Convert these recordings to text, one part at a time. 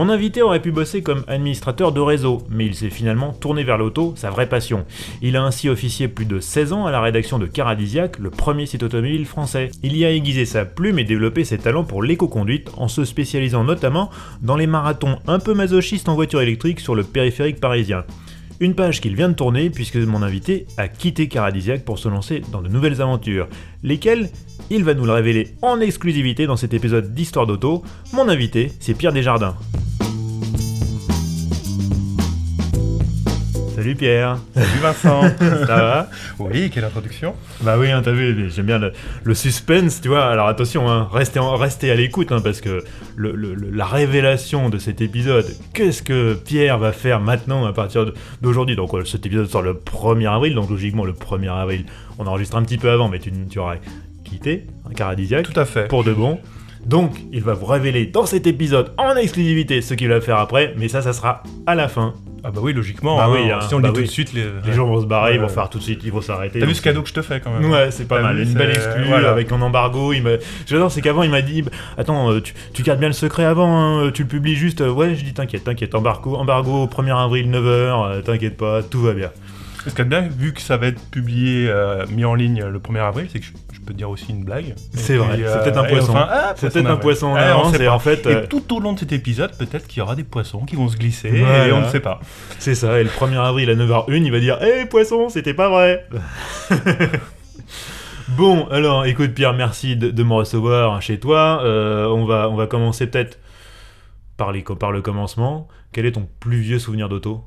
Mon invité aurait pu bosser comme administrateur de réseau, mais il s'est finalement tourné vers l'auto, sa vraie passion. Il a ainsi officié plus de 16 ans à la rédaction de Caradisiac, le premier site automobile français. Il y a aiguisé sa plume et développé ses talents pour l'éco-conduite en se spécialisant notamment dans les marathons un peu masochistes en voiture électrique sur le périphérique parisien. Une page qu'il vient de tourner puisque mon invité a quitté Caradisiac pour se lancer dans de nouvelles aventures, lesquelles? Il va nous le révéler en exclusivité dans cet épisode d'Histoire d'auto. Mon invité, c'est Pierre Desjardins. Salut Pierre. Salut Vincent. Ça va? Oui, quelle introduction. Bah oui, hein, t'as vu, j'aime bien le, suspense, tu vois. Alors attention, hein, restez, restez à l'écoute, hein, parce que la révélation de cet épisode, qu'est-ce que Pierre va faire maintenant à partir d'aujourd'hui? Donc cet épisode sort le 1er avril, donc logiquement le 1er avril, on enregistre un petit peu avant, mais tu, tu auras quitté un Caradisiac. Tout à fait. Pour de bon. Donc, il va vous révéler dans cet épisode en exclusivité ce qu'il va faire après, mais ça, ça sera à la fin ah bah oui, logiquement. Bah oui, hein, si on le bah dit tout de suite, les, les gens vont se barrer, ils vont faire tout de suite, ils vont s'arrêter. T'as vu ce cadeau que je te fais quand même Ouais, c'est pas mal. Une belle exclue avec un embargo. Il J'adore, c'est qu'avant il m'a dit, attends, euh, tu, tu, gardes bien le secret avant, hein, tu le publies juste. Euh, ouais, je dis t'inquiète, t'inquiète, embargo, embargo 1er avril 9h, euh, t'inquiète pas, tout va bien. Ce qui est bien, vu que ça va être publié, mis en ligne le 1er avril, c'est que je dire aussi une blague. C'est vrai, c'est peut-être un poisson. Ah, c'est peut-être un poisson en avance, et en fait. Et tout au long de cet épisode, peut-être qu'il y aura des poissons qui vont se glisser et on ne sait pas. C'est ça, et le 1er avril à 9h01, il va dire Hé, poisson, c'était pas vrai Bon, alors écoute Pierre, merci de, me recevoir chez toi. Euh, on, va, on va commencer peut-être par, par le commencement. Quel est ton plus vieux souvenir d'auto?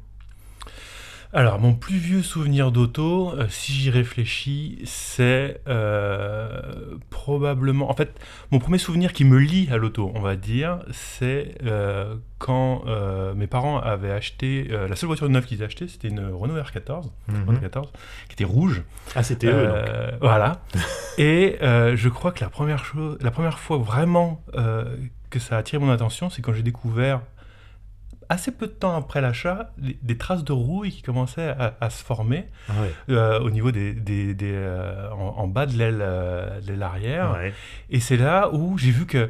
Alors, mon plus vieux souvenir d'auto, euh, si j'y réfléchis, c'est euh, probablement. En fait, mon premier souvenir qui me lie à l'auto, on va dire, c'est euh, quand mes parents avaient acheté. la seule voiture neuve qu'ils avaient c'était une Renault R14, mhm. qui était rouge. Ah, c'était eux, donc. Voilà. Et je crois que la première, chose, la première fois vraiment que ça a attiré mon attention, c'est quand j'ai découvert assez peu de temps après l'achat, des traces de rouille qui commençaient à, se former ah euh, au niveau des, des, euh, en, bas de l'aile euh, arrière. Et c'est là où j'ai vu que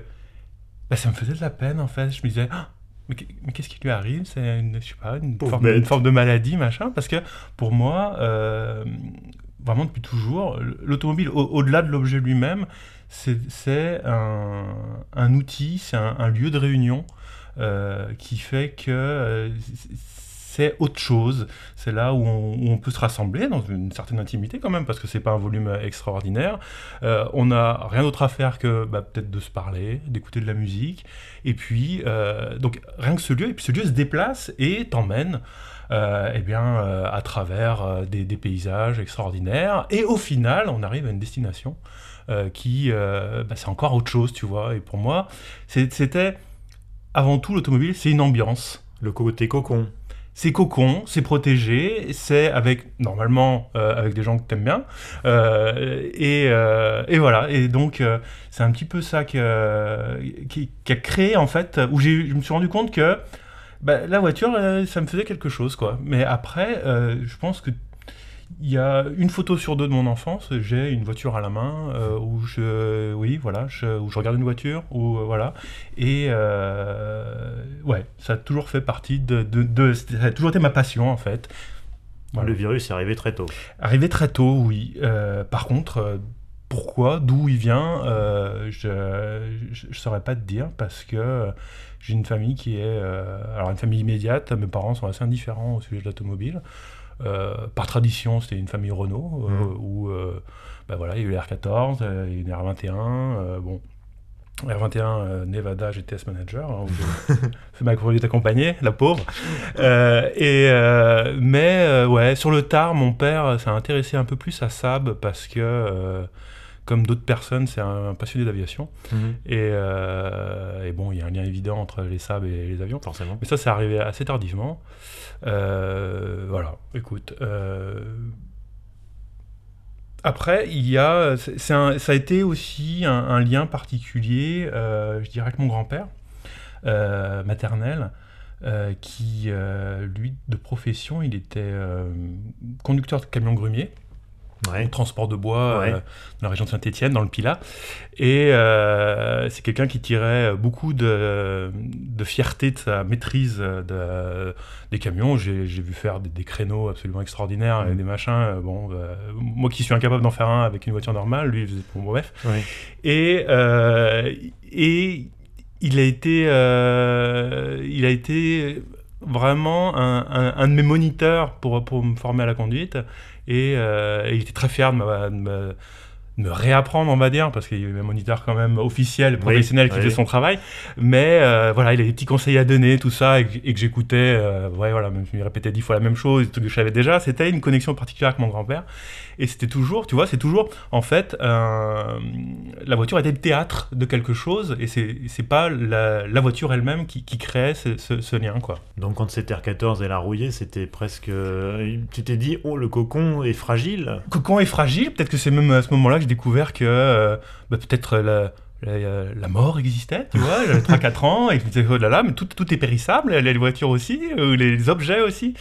bah, ça me faisait de la peine en fait. Je me disais, ah, mais, qu'est-ce qui lui arrive? C'est une, je sais pas, une forme, une forme, de maladie, machin. Parce que pour moi, vraiment depuis toujours, l'automobile, au-delà de l'objet lui-même, c'est un, un, outil, c'est un, un, lieu de réunion. Euh, qui fait que euh, c'est autre chose. C'est là où on, peut se rassembler dans une certaine intimité quand même, parce que c'est pas un volume extraordinaire. Euh, on n'a rien d'autre à faire que bah, peut-être de se parler, d'écouter de la musique. Et puis, donc rien que ce lieu, et puis ce lieu se déplace et t'emmène. eh bien, à travers des, paysages extraordinaires. Et au final, on arrive à une destination qui, bah, c'est encore autre chose, tu vois. Et pour moi, c'était avant tout, l'automobile, c'est une ambiance. Le côté cocon. C'est cocon, c'est protégé, c'est avec, normalement, euh, avec des gens que t'aimes bien. Euh, et, euh, et, voilà, et donc, c'est un petit peu ça qui, qui, a créé, en fait, où je me suis rendu compte que bah, la voiture, ça me faisait quelque chose, quoi. Mais après, je pense que il y a une photo sur deux de mon enfance, j'ai une voiture à la main euh, où je, oui, voilà, je, où je regarde une voiture, où euh, voilà, et euh, ouais, ça a toujours fait partie de, de, ça a toujours été ma passion en fait. Le virus est arrivé très tôt. Arrivé très tôt, oui. par contre, pourquoi, d'où il vient, je ne saurais pas te dire parce que j'ai une famille qui est, alors une famille immédiate, mes parents sont assez indifférents au sujet de l'automobile. Euh, par tradition, c'était une famille Renault, euh, mmh. où euh, bah voilà, il y a eu R14, il y a eu une R21, bon. R21 Nevada GTS Manager, hein, c'est ma conduite accompagnée, la pauvre. et, mais ouais, sur le tard, mon père s'est intéressé un peu plus à Saab parce que comme d'autres personnes, c'est un, passionné d'aviation. Mhm. Et, et, bon, il y a un lien évident entre les sables et les avions. Forcément. Mais ça, c'est arrivé assez tardivement. voilà, écoute. Après, il y a, un, ça a été aussi un, lien particulier, je dirais, avec mon grand-père maternel. Euh, qui, euh, lui, de profession, il était euh, conducteur de camion grumier. Transport de bois dans la région de Saint-Etienne, dans le Pilat. Et c'est quelqu'un qui tirait beaucoup de, de, fierté de sa maîtrise de, des camions. J'ai vu faire des, créneaux absolument extraordinaires et mm. des machins. bon, moi qui suis incapable d'en faire un avec une voiture normale, lui, il faisait bon, bref. Et, et il a été, euh, il a été vraiment un, de mes moniteurs pour, pour me former à la conduite. Et, euh, il était très fier de me, me réapprendre, on va dire, parce qu'il y avait un moniteur quand même officiel, professionnel qui faisait son travail. Mais euh, voilà, il a des petits conseils à donner, tout ça, et, que j'écoutais, euh, ouais, voilà, je lui répétais dix fois la même chose, tout ce que je savais déjà. C'était une connexion particulière avec mon grand-père. Et c'était toujours, tu vois, c'est toujours, en fait, euh, la voiture était le théâtre de quelque chose, et c'est pas la, la voiture elle-même qui, qui créait ce, ce, lien, quoi. Donc quand cette R14 elle a rouillé, c'était presque. Tu t'es dit, oh, le cocon est fragile Cocon est fragile, peut-être que c'est même à ce moment-là j'ai découvert que euh, bah, peut-être la, la, mort existait, tu vois, j'avais 3-4 ans, et je me oh là là, mais tout, tout est périssable, les voitures aussi, euh, les objets aussi.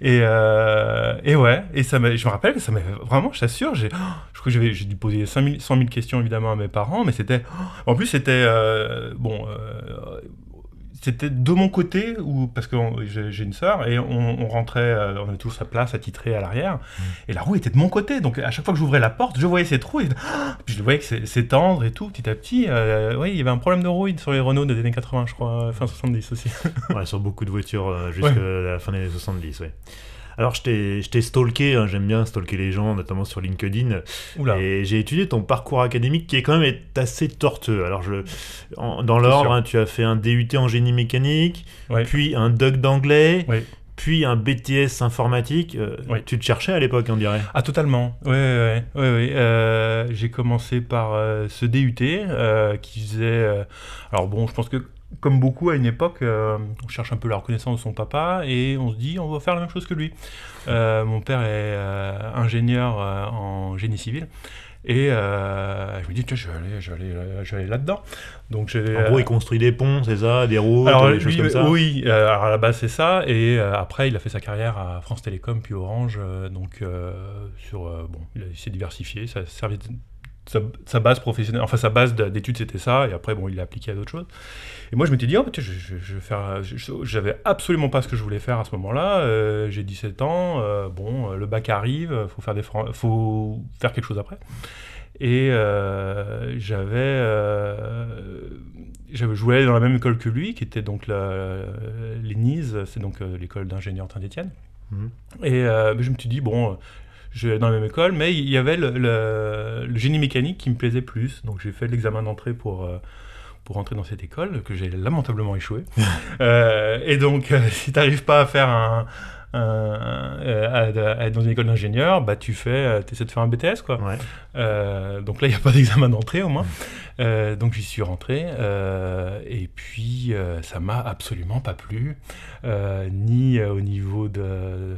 Et, euh, et ouais, et ça je me rappelle que ça m'a vraiment, je t'assure, j'ai, oh, je crois que j'ai dû poser 100 000, questions évidemment à mes parents, mais c'était, en plus c'était, bon, c'était de mon côté, ou parce que j'ai une sœur, et on, rentrait, euh, on avait toujours sa place attitrée à l'arrière, mm. et la roue était de mon côté. Donc à chaque fois que j'ouvrais la porte, je voyais cette roue, et puis je voyais que c'est tendre et tout, petit à petit. Euh, oui, il y avait un problème de rouille sur les Renault des années 80, je crois, fin 70 aussi. ouais, sur beaucoup de voitures euh, jusqu'à la fin des années 70, oui. Alors, je t'ai stalké, hein, j'aime bien stalker les gens, notamment sur LinkedIn. Et j'ai étudié ton parcours académique qui est quand même assez tortueux. Alors, je, dans l'ordre, hein, tu as fait un DUT en génie mécanique, puis un DUG d'anglais. Puis un BTS informatique. Euh, tu te cherchais à l'époque, on dirait Ah, totalement. Oui, ouais, euh, J'ai commencé par euh, ce DUT qui faisait. alors, bon, je pense que comme beaucoup à une époque, euh, on cherche un peu la reconnaissance de son papa et on se dit on va faire la même chose que lui. Euh, mon père est euh, ingénieur en génie civil. Et je me dis, tiens, je vais aller, je vais aller, là-dedans. Donc, en gros, il construit des ponts, c'est ça, des routes, des choses comme ça Oui, alors à la base, c'est ça. Et après, il a fait sa carrière à France Télécom, puis Orange. donc, sur, bon, il s'est diversifié. Ça servait sa, base professionnelle, enfin sa base d'études c'était ça, et après bon il l'a appliqué à d'autres choses. Et moi je m'étais dit, oh, je, je, vais faire, j'avais absolument pas ce que je voulais faire à ce moment-là, euh, j'ai 17 ans, euh, bon euh, le bac arrive, faut faire des, faut faire quelque chose après. Et j'avais, j'avais joué dans la même école que lui, qui était donc l'ENISE, c'est donc l'école d'ingénieur Saint-Étienne. Mmh. Et je me suis dit, bon, je, dans la même école, mais il y avait le, génie mécanique qui me plaisait plus. Donc j'ai fait l'examen d'entrée pour, euh, pour entrer dans cette école, que j'ai lamentablement échoué. Euh, et donc, euh, si tu n'arrives pas à faire un, à, être dans une école d'ingénieur, bah tu fais, essaies de faire un BTS quoi. donc là il n'y a pas d'examen d'entrée au moins. donc j'y suis rentré et puis ça m'a absolument pas plu. Euh, ni euh, au niveau de.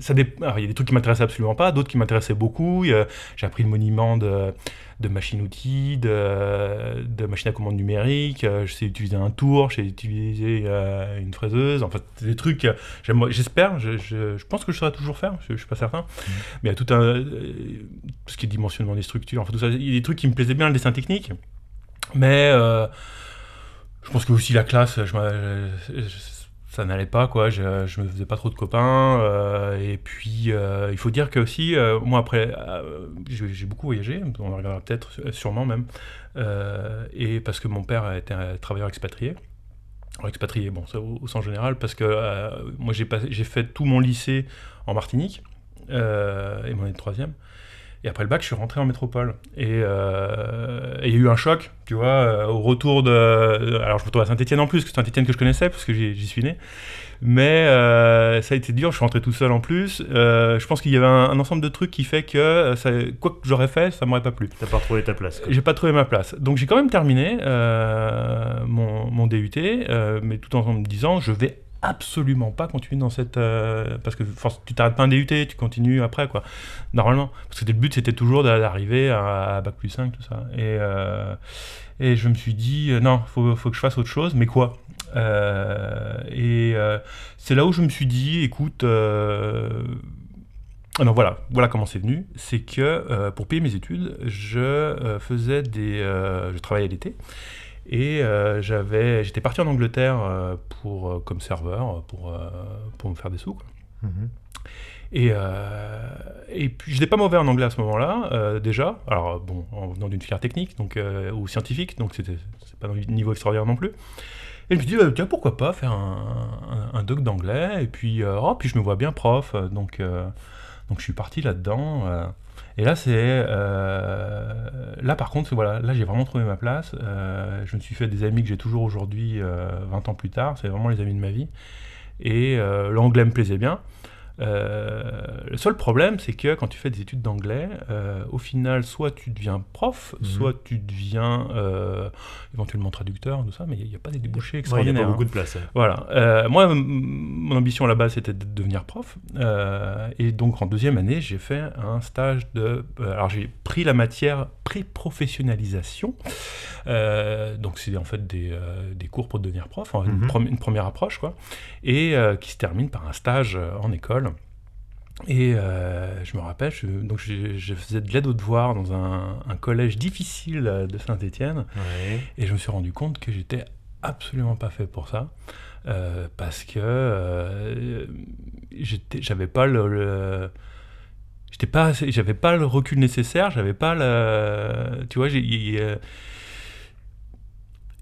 Ça il y a des trucs qui m'intéressaient absolument pas, d'autres qui m'intéressaient beaucoup. J'ai appris le monument de, de machines-outils, de, de machines à commande numérique. Euh, je sais utiliser un tour, je sais utiliser une fraiseuse. Enfin, des trucs. J'espère, je, je, pense que je saurais toujours faire, je, ne suis pas certain. Mmh. Mais il y a tout un. ce qui est dimensionnement des structures, enfin tout ça. Il y a des trucs qui me plaisaient bien, le dessin technique. Mais. je pense que aussi la classe, je, ça n'allait pas quoi. Je, je me faisais pas trop de copains euh, et puis euh, il faut dire que aussi euh, moi après j'ai beaucoup voyagé on en regardera peut-être sûrement même et parce que mon père était un travailleur expatrié. Expatrié bon ça au, sens général parce que moi j'ai j'ai fait tout mon lycée en Martinique et mon année de troisième Et après le bac, je suis rentré en métropole. Et euh, il y a eu un choc, tu vois, euh, au retour de. Alors je me retrouve à Saint-Etienne en plus, que c'est Saint-Etienne que je connaissais, parce que j'y suis né. Mais euh, ça a été dur, je suis rentré tout seul en plus. Euh, je pense qu'il y avait un, un ensemble de trucs qui fait que ça, quoi que j'aurais fait, ça m'aurait pas plu. T'as pas retrouvé ta place. J'ai pas trouvé ma place. Donc j'ai quand même terminé mon, mon DUT, mais tout en me disant je vais absolument pas continuer dans cette euh, parce que tu t'arrêtes pas un DUT, tu continues après quoi. Normalement, parce que le but c'était toujours d'a- d'arriver à, à bac plus 5 tout ça. Et euh, et je me suis dit euh, non, faut faut que je fasse autre chose, mais quoi? Et c'est là où je me suis dit écoute non, voilà, voilà comment c'est venu. C'est que pour payer mes études, je faisais des, je travaillais l'été et euh, j'avais, j'étais parti en Angleterre euh, pour euh, comme serveur pour pour me faire des sous. quoi. Mhm. Et, euh, et puis, je n'étais pas mauvais en anglais à ce moment-là, euh, déjà. Alors, bon, en venant d'une filière technique donc, euh, ou scientifique, donc c'était c'est pas un niveau extraordinaire non plus. Et je me suis dit, euh, tiens, pourquoi pas faire un, un, un doc d'anglais? Et puis, oh, puis je me vois bien prof, donc, donc je suis parti là-dedans. Euh. et là, c'est. euh, là, par contre, voilà, là, j'ai vraiment trouvé ma place. Euh, je me suis fait des amis que j'ai toujours aujourd'hui, euh, 20 ans plus tard. C'est vraiment les amis de ma vie. Et euh, l'anglais me plaisait bien. Euh, le seul problème, c'est que quand tu fais des études d'anglais, euh, au final, soit tu deviens prof, Mhm. soit tu deviens euh, éventuellement traducteur, tout ça, mais il n'y a pas des débouchés Ouais, il y a extraordinaires. pas beaucoup hein. de place. ouais. Voilà. Moi, mon ambition là-bas, c'était de devenir prof. Et donc, en deuxième année, j'ai fait un stage de. alors, j'ai pris la matière pré-professionnalisation. Euh, donc, c'est en fait des, euh, des cours pour devenir prof, hein, une, Mhm. une première approche, quoi. Et euh, qui se termine par un stage en école. Et euh, je me rappelle, je, donc je, je faisais de l'aide aux devoirs dans un, un collège difficile de Saint-Étienne. Ouais. Et je me suis rendu compte que j'étais absolument pas fait pour ça. euh, parce que euh, j'avais pas le. le- J'étais pas, j'avais pas le recul nécessaire, j'avais pas le, tu vois, j'ai,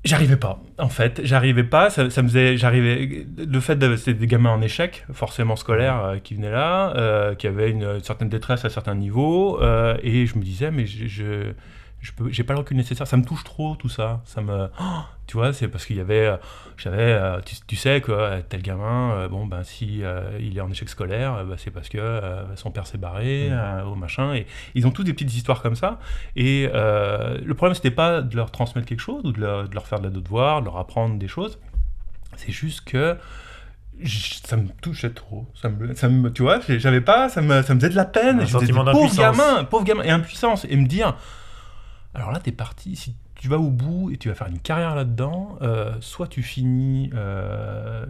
j'arrivais pas. En fait, j'arrivais pas. Ça, ça me faisait, j'arrivais. Le fait de, c'était des gamins en échec, forcément scolaires, euh, qui venaient là, euh, qui avaient une, certaine détresse à certains niveaux, euh, et je me disais, mais je, je peux, j'ai pas le recul nécessaire. Ça me touche trop, tout ça. Ça me, Oh, tu vois, c'est parce qu'il y avait, euh, j'avais, euh, tu, tu sais que euh, tel gamin, bon ben si euh, il est en échec scolaire, bah, c'est parce que euh, son père s'est barré, euh, au machin. Et ils ont tous des petites histoires comme ça. Et le problème, c'était pas de leur transmettre quelque chose ou de leur, de leur faire de la devoir, de leur apprendre des choses. C'est juste que ça me touchait trop. Ça me, ça me- tu vois, j'avais pas, ça me, ça me faisait de la peine. Un Je pauvre gamin, pauvre gamin, et impuissance. Et me dire, alors là, t'es parti, si tu vas au bout et tu vas faire une carrière là-dedans, euh, soit tu finis euh,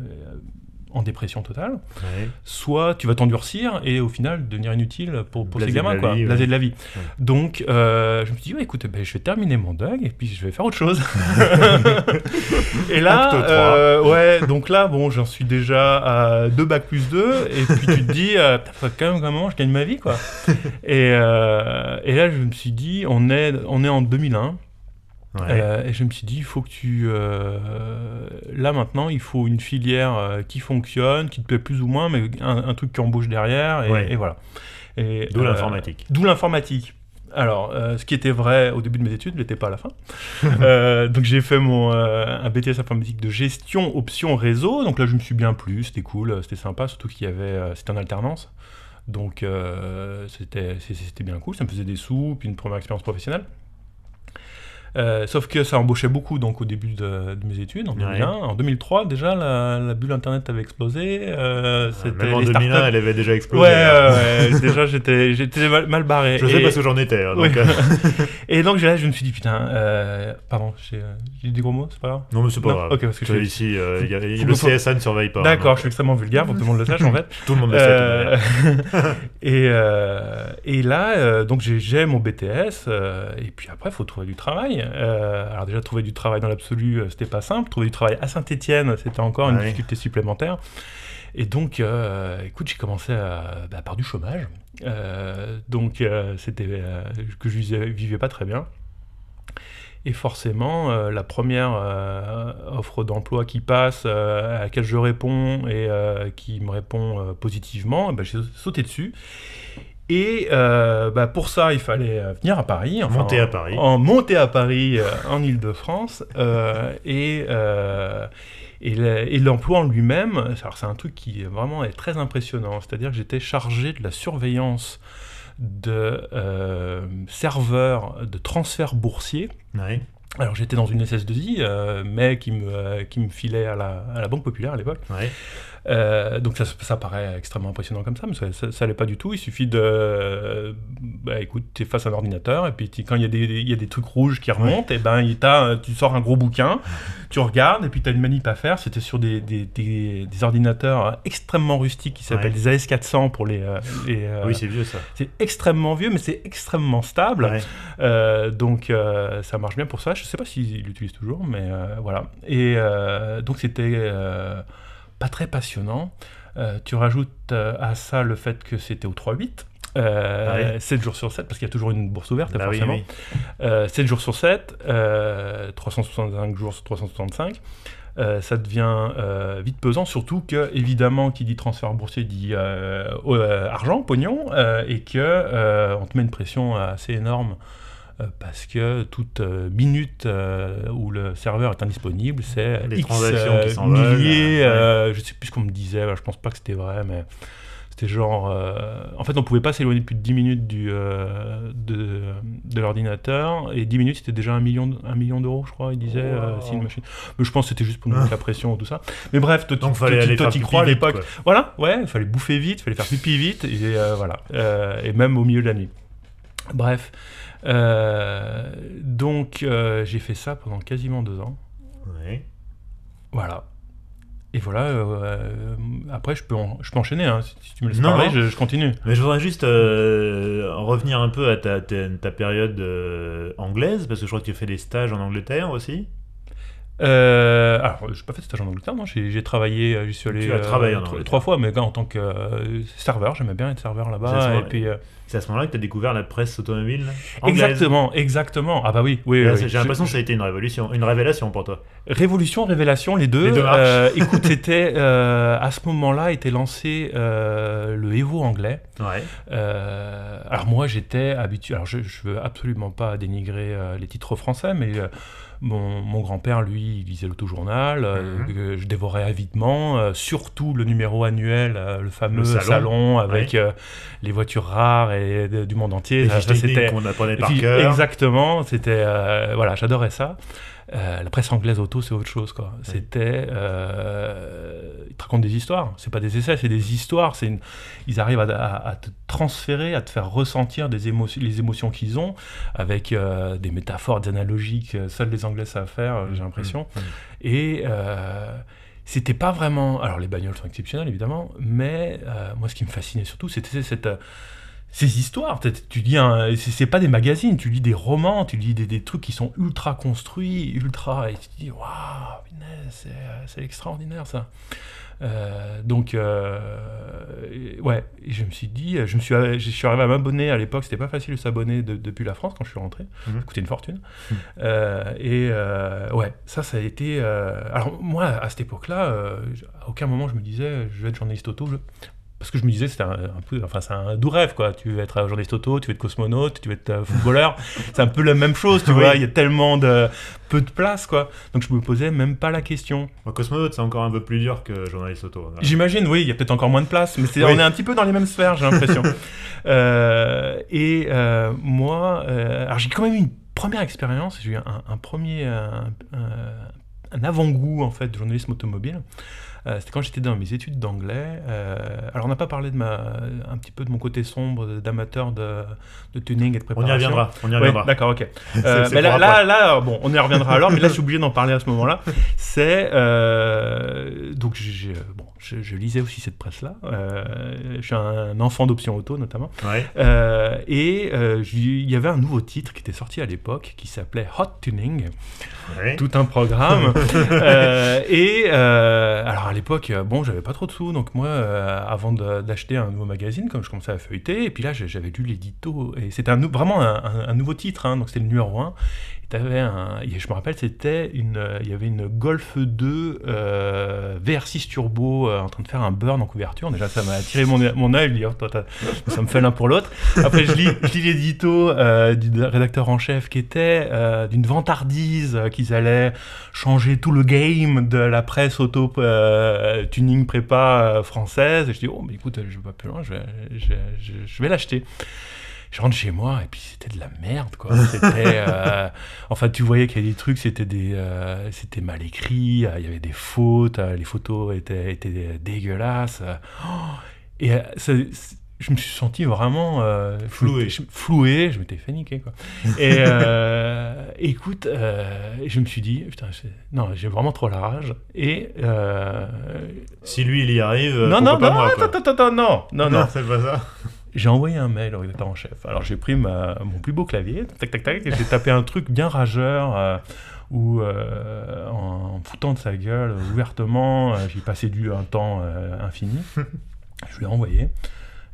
en dépression totale, Ouais. soit tu vas t'endurcir et au final devenir inutile pour, pour ces gamins, quoi, vie, ouais. de la vie. Ouais. Donc, euh, je me suis dit, ouais, écoute, ben, je vais terminer mon dog et puis je vais faire autre chose. et là, euh, ouais, donc là, bon, j'en suis déjà à 2 bac plus 2 et puis tu te dis, euh, quand même comment je gagne ma vie, quoi. et, euh, et là, je me suis dit, on est, on est en 2001. Ouais. Euh, et je me suis dit, il faut que tu. euh, là maintenant, il faut une filière euh, qui fonctionne, qui te plaît plus ou moins, mais un, un truc qui embauche derrière, et, Ouais. et voilà. D'où l'informatique. D'où l'informatique. Alors, ce qui était vrai au début de mes études ne l'était pas à la fin. Donc j'ai fait mon un BTS informatique de gestion option réseau. Donc là, je me suis bien plu, c'était cool, c'était sympa, surtout qu'il y avait, c'était en alternance. Donc c'était bien cool, ça me faisait des sous, puis une première expérience professionnelle. Euh, sauf que ça embauchait beaucoup donc au début de, de mes études en Ouais. 2001. En 2003 déjà la, la bulle internet avait explosé. euh, c'était Même en les 2001, startups- elle avait déjà explosé. Ouais, hein. ouais, déjà j'étais j'étais mal, mal barré. Je sais Et- parce que j'en étais. hein, donc, euh, et donc là, je me suis dit, putain, euh, pardon, j'ai euh, des gros mots, c'est pas grave? Non, mais c'est pas Non, grave. ok, parce que je Euh, suis- Ici, euh, y a- le CSA ne surveille pas. D'accord, hein, je suis extrêmement vulgaire pour que tout le monde le sache en fait. Tout le monde le sait. Euh, et, euh, et là, euh, donc j'ai- mon BTS, euh, et puis après, il faut trouver du travail. Euh, alors déjà, trouver du travail dans l'absolu, euh, c'était pas simple. Trouver du travail à Saint-Etienne, c'était encore une Ouais. difficulté supplémentaire. Et donc, euh, écoute, j'ai commencé à, bah, par du chômage. Euh, donc, c'était que je vivais, pas très bien. Et forcément, euh, la première euh, offre d'emploi qui passe, euh, à laquelle je réponds et qui me répond positivement, eh ben, j'ai sauté dessus. Et euh, bah, pour ça, il fallait euh, venir à Paris. Enfin, monter à Paris. En, monter à Paris euh, en Ile-de-France. et, et l'emploi en lui-même, c'est un truc qui vraiment est très impressionnant. C'est-à-dire que j'étais chargé de la surveillance de serveurs de transfert boursier. Alors j'étais dans une SS2I, mais qui me, qui me filait à la, à la Banque Populaire à l'époque. Euh, donc ça, ça, paraît extrêmement impressionnant comme ça, mais ça, ça, l'est pas du tout. Il suffit de, bah, écoute, tu es face à un ordinateur et puis quand il y, a des, y a des trucs rouges qui remontent, et ben il tu sors un gros bouquin, tu regardes et puis tu as une manip à faire. C'était sur des, des, des, ordinateurs extrêmement rustiques qui s'appellent des AS400 pour les. Euh, les euh, oui, c'est vieux ça. C'est extrêmement vieux, mais c'est extrêmement stable. donc ça marche bien pour ça. Je sais pas s'ils l'utilisent toujours, mais voilà. Et donc c'était pas très passionnant. Euh, tu rajoutes euh, à ça le fait que c'était au 3-8. Euh, 7 ah jours sur 7, parce qu'il y a toujours une bourse ouverte, bah forcément. 7 jours sur 7, 365 jours sur 365. ça devient vite pesant, surtout que, évidemment, qui dit transfert boursier dit argent, pognon, et que on te met une pression assez énorme euh, parce que toute euh, minute euh, où le serveur est indisponible, c'est X transactions qui milliers, je ne sais plus ce qu'on me disait, je pense pas que c'était vrai, mais c'était genre... en fait, on pouvait pas s'éloigner plus de 10 minutes du, de, de l'ordinateur, et 10 minutes, c'était déjà un million, un million d'euros, je crois, il disait, si une machine... Mais je pense que c'était juste pour nous mettre la pression, tout ça. Mais bref, toi, tu crois à l'époque. Voilà, ouais, il fallait bouffer vite, il fallait faire pipi vite, et voilà. et même au milieu de la nuit. Bref. Euh, donc euh, j'ai fait ça pendant quasiment deux ans. Voilà. Et voilà, euh, après je peux, je peux enchaîner, hein. si tu me laisses parler, Je, continue. Mais je voudrais juste revenir un peu à ta, ta, période anglaise, parce que je crois que tu as fait des stages en Angleterre aussi. Euh, alors, j'ai pas fait de stage en Angleterre, non. J'ai travaillé, j'y suis allé trois fois, mais en tant que serveur, j'aimais bien être serveur là-bas. Et puis, c'est à ce moment-là que tu as découvert la presse automobile Exactement, exactement. Ah bah oui, oui. J'ai l'impression que ça a été une révolution, une révélation pour toi. Révolution, révélation, les deux. Euh, écoute, c'était euh, à ce moment-là était lancé euh, le Evo anglais. Ouais. alors moi, j'étais habitué. Alors je, je veux absolument pas dénigrer les titres français, mais mon, grand-père, lui, il lisait l'autojournal, mhm. je dévorais avidement, surtout le numéro annuel, le fameux salon. avec les voitures rares et du monde entier. c'était qu'on apprenait par cœur. Exactement, c'était euh, voilà, j'adorais ça. Euh, la presse anglaise auto, c'est autre chose quoi. C'était, euh, ils te racontent des histoires. C'est pas des essais, c'est des histoires. C'est ils arrivent à, te transférer, à te faire ressentir des émotions, les émotions qu'ils ont, avec des métaphores, des analogies que seuls les Anglais savent faire. J'ai mmh, l'impression. Mmh, mmh. Et c'était pas vraiment. Alors les bagnoles sont exceptionnelles évidemment, mais moi ce qui me fascinait surtout, c'était cette ces histoires. Tu lis c'est pas des magazines, tu lis des romans, tu lis des, trucs qui sont ultra construits, ultra, et tu te dis waouh, c'est extraordinaire ça. Euh, donc, euh, ouais, et je me suis dit, je me suis, je suis arrivé à m'abonner à l'époque, c'était pas facile de s'abonner depuis la France quand je suis rentré, mhm. ça coûtait une fortune. Mhm. Euh, et ouais, ça, ça a été. alors, moi, à cette époque-là, à aucun moment je me disais, je vais être journaliste auto. Parce que je me disais, c'était un, peu, enfin, c'est un doux rêve, quoi. Tu veux être journaliste auto, tu veux être cosmonaute, tu veux être euh, footballeur. c'est un peu la même chose, tu vois. Il y a tellement de peu de place, quoi. Donc je me posais même pas la question. cosmonaute, c'est encore un peu plus dur que journaliste auto. J'imagine, oui. Il y a peut-être encore moins de place, mais on est un petit peu dans les mêmes sphères, j'ai l'impression. Euh, et euh, moi, alors j'ai quand même eu une première expérience. J'ai eu un, premier, un, un avant-goût en fait de journalisme automobile. Euh, c'était quand j'étais dans mes études d'anglais. Euh, alors, on n'a pas parlé de ma, un petit peu de mon côté sombre d'amateur de, de, tuning et de préparation. On y reviendra. On y reviendra. D'accord, ok. Euh, mais là, là, là, bon, on y reviendra alors, mais là, je suis obligé d'en parler à ce moment-là. C'est. donc, bon, je, lisais aussi cette presse-là. je suis un enfant d'option auto, notamment. et il y avait un nouveau titre qui était sorti à l'époque qui s'appelait Hot Tuning. Tout un programme. et alors, à l'époque, bon, j'avais pas trop de sous, donc moi, avant d'acheter un nouveau magazine, comme je commençais à feuilleter, et puis là, j'avais lu l'édito, et c'était vraiment un, nouveau titre, hein, donc c'était le numéro 1, T'avais un, je me rappelle, c'était une, il y avait une Golf 2 euh, VR6 turbo euh, en train de faire un burn en couverture. Déjà, ça m'a attiré mon, œil. Oh, ça me fait l'un pour l'autre. Après, je lis, je l'édito euh, du rédacteur en chef qui était euh, d'une vantardise qu'ils allaient changer tout le game de la presse auto tuning prépa française. Et je dis, oh, mais écoute, je vais pas plus loin, je je, je vais l'acheter je rentre chez moi et puis c'était de la merde quoi. C'était euh, enfin tu voyais qu'il y avait des trucs c'était des euh, c'était mal écrit euh, il y avait des fautes les photos étaient étaient dégueulasses. Et je me suis senti vraiment floué. floué je m'étais fait niquer quoi. Et écoute je me suis dit putain non j'ai vraiment trop la rage et si lui il y arrive non non non, non, non non non non. c'est pas ça j'ai envoyé un mail au rédacteur en chef. Alors j'ai pris ma, mon plus beau clavier, tac tac tac, et j'ai tapé un truc bien rageur, euh, où euh, en, foutant de sa gueule ouvertement, euh, j'ai passé du un temps infini. Je lui ai envoyé.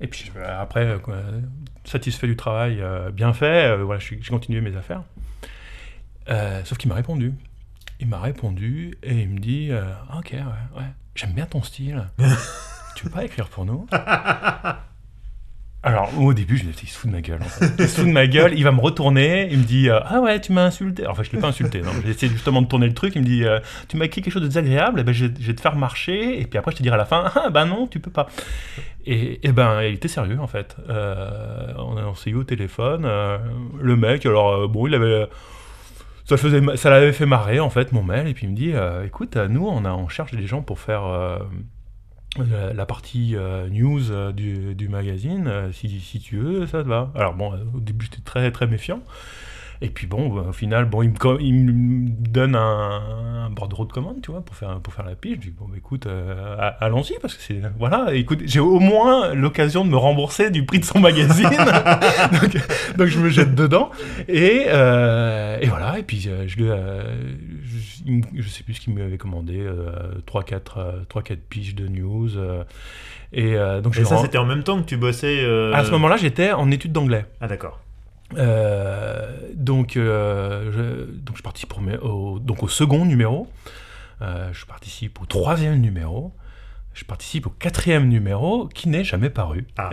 Et puis après, satisfait du travail bien fait, voilà, j'ai continué mes affaires. sauf qu'il m'a répondu. Il m'a répondu et il me dit Ok, ouais, ouais, j'aime bien ton style. tu veux pas écrire pour nous? Alors, au début, je me dit, il se fout de ma gueule. Il se fout de ma gueule, il va me retourner, il me dit euh, Ah ouais, tu m'as insulté. Enfin, je ne l'ai pas insulté, j'ai essayé justement de tourner le truc. Il me dit euh, Tu m'as écrit quelque chose de désagréable, eh ben, je, vais te faire marcher, et puis après, je te dirai à la fin Ah ben non, tu peux pas. Et, et ben, il était sérieux en fait. Euh, on, s'est eu au téléphone. le mec, alors, bon, il avait. Ça, faisait, ça l'avait fait marrer en fait, mon mail, et puis il me dit Écoute, nous, on, a, on cherche des gens pour faire la, partie euh, news euh, du, du, magazine, euh, si, si, tu veux, ça te va. Alors bon, au début j'étais très très méfiant. Et puis bon, au final, bon, il me, il me donne un, un, bordereau de commande, tu vois, pour faire, pour faire la pige. Je dis, bon, bah, écoute, allons-y, parce que c'est. Voilà, écoute, j'ai au moins l'occasion de me rembourser du prix de son magazine. donc, donc, je me jette dedans. Et, et voilà, et puis je, je, je sais plus ce qu'il m'avait commandé, 3-4 euh, euh, piges de news. Euh, et, donc ça, c'était en même temps que tu bossais À ce moment-là, j'étais en études d'anglais. Ah, d'accord. Donc, je, donc, je participe au, second numéro. je participe au troisième numéro je participe au quatrième numéro qui n'est jamais paru. Ah.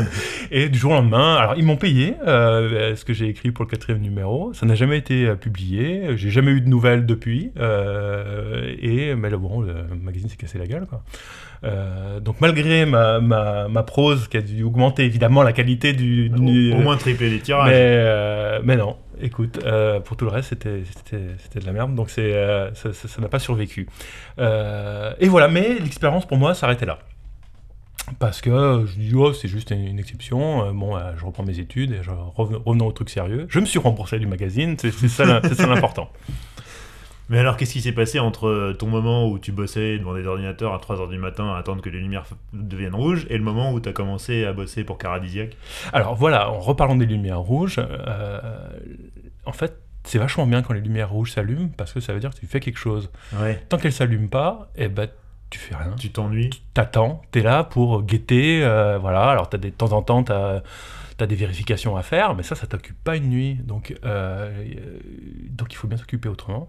et du jour au lendemain, alors ils m'ont payé euh, ce que j'ai écrit pour le quatrième numéro. Ça n'a jamais été euh, publié. J'ai jamais eu de nouvelles depuis. Euh, et mais là, bon, le magazine s'est cassé la gueule. Quoi. Euh, donc malgré ma, ma, ma, prose qui a dû augmenter évidemment la qualité du... du au, moins tripler les tirages. Mais, mais non, écoute, pour tout le reste, c'était de la merde, donc c'est ça n'a pas survécu. et voilà, mais l'expérience pour moi s'arrêtait là. Parce que je dis, oh, c'est juste une, exception. bon, je reprends mes études et revenons au truc sérieux. Je me suis remboursé du magazine, c'est ça l'important. Mais alors, qu'est-ce qui s'est passé entre ton moment où tu bossais devant des ordinateurs à 3h du matin à attendre que les lumières deviennent rouges et le moment où tu as commencé à bosser pour Caradisiac? Alors voilà, en reparlant des lumières rouges, euh, en fait, c'est vachement bien quand les lumières rouges s'allument parce que ça veut dire que tu fais quelque chose. Tant qu'elles s'allument pas, eh ben, tu fais rien. Tu t'ennuies. T'attends, t'es là pour guetter, euh, voilà. Alors as des, de temps en temps, t'as tu as des vérifications à faire, mais ça, ça t'occupe pas une nuit. Donc, euh, donc il faut bien s'occuper autrement.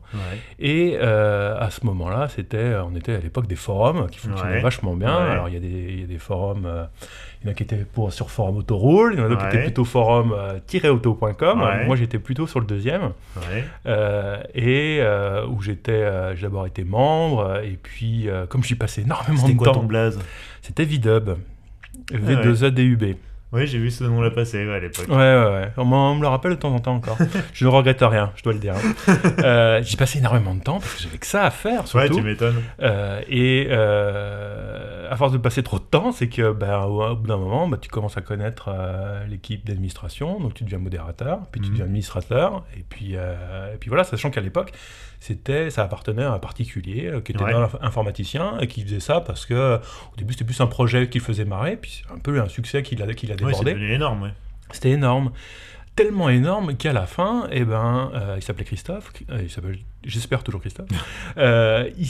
Et euh, à ce moment-là, c'était, on était à l'époque des forums qui fonctionnaient vachement bien. Alors, il y, a des, y a des forums, euh, il y en a qui étaient pour, sur forum Autoroule, il y en a d'autres qui étaient plutôt forum-auto.com. Moi, j'étais plutôt sur le deuxième. et où j'étais, j'ai d'abord été membre, et puis, comme j'y passais énormément de quoi, temps. ton blaze? C'était VDub. V2ADUB. Oui, j'ai vu ce nom-là passer à l'époque. Ouais, ouais, ouais. On, me le rappelle de temps en temps encore. je ne regrette rien, je dois le dire. Hein. Euh, J'y passé énormément de temps parce que j'avais que ça à faire. Surtout. Ouais, tu m'étonnes. Euh, et euh, à force de passer trop de temps, c'est que bah, au, bout d'un moment, bah, tu commences à connaître euh, l'équipe d'administration, donc tu deviens modérateur, puis tu mhm. deviens administrateur, et puis, et puis voilà, sachant qu'à l'époque, c'était, ça appartenait à un particulier qui était un informaticien et qui faisait ça parce que au début c'était plus un projet qui faisait marrer, puis un peu un succès qu'il a, qu'il a débordé. c'était énorme, ouais. C'était énorme tellement énorme qu'à la fin, eh ben, il s'appelait Christophe, il s'appelle, j'espère toujours Christophe, euh, il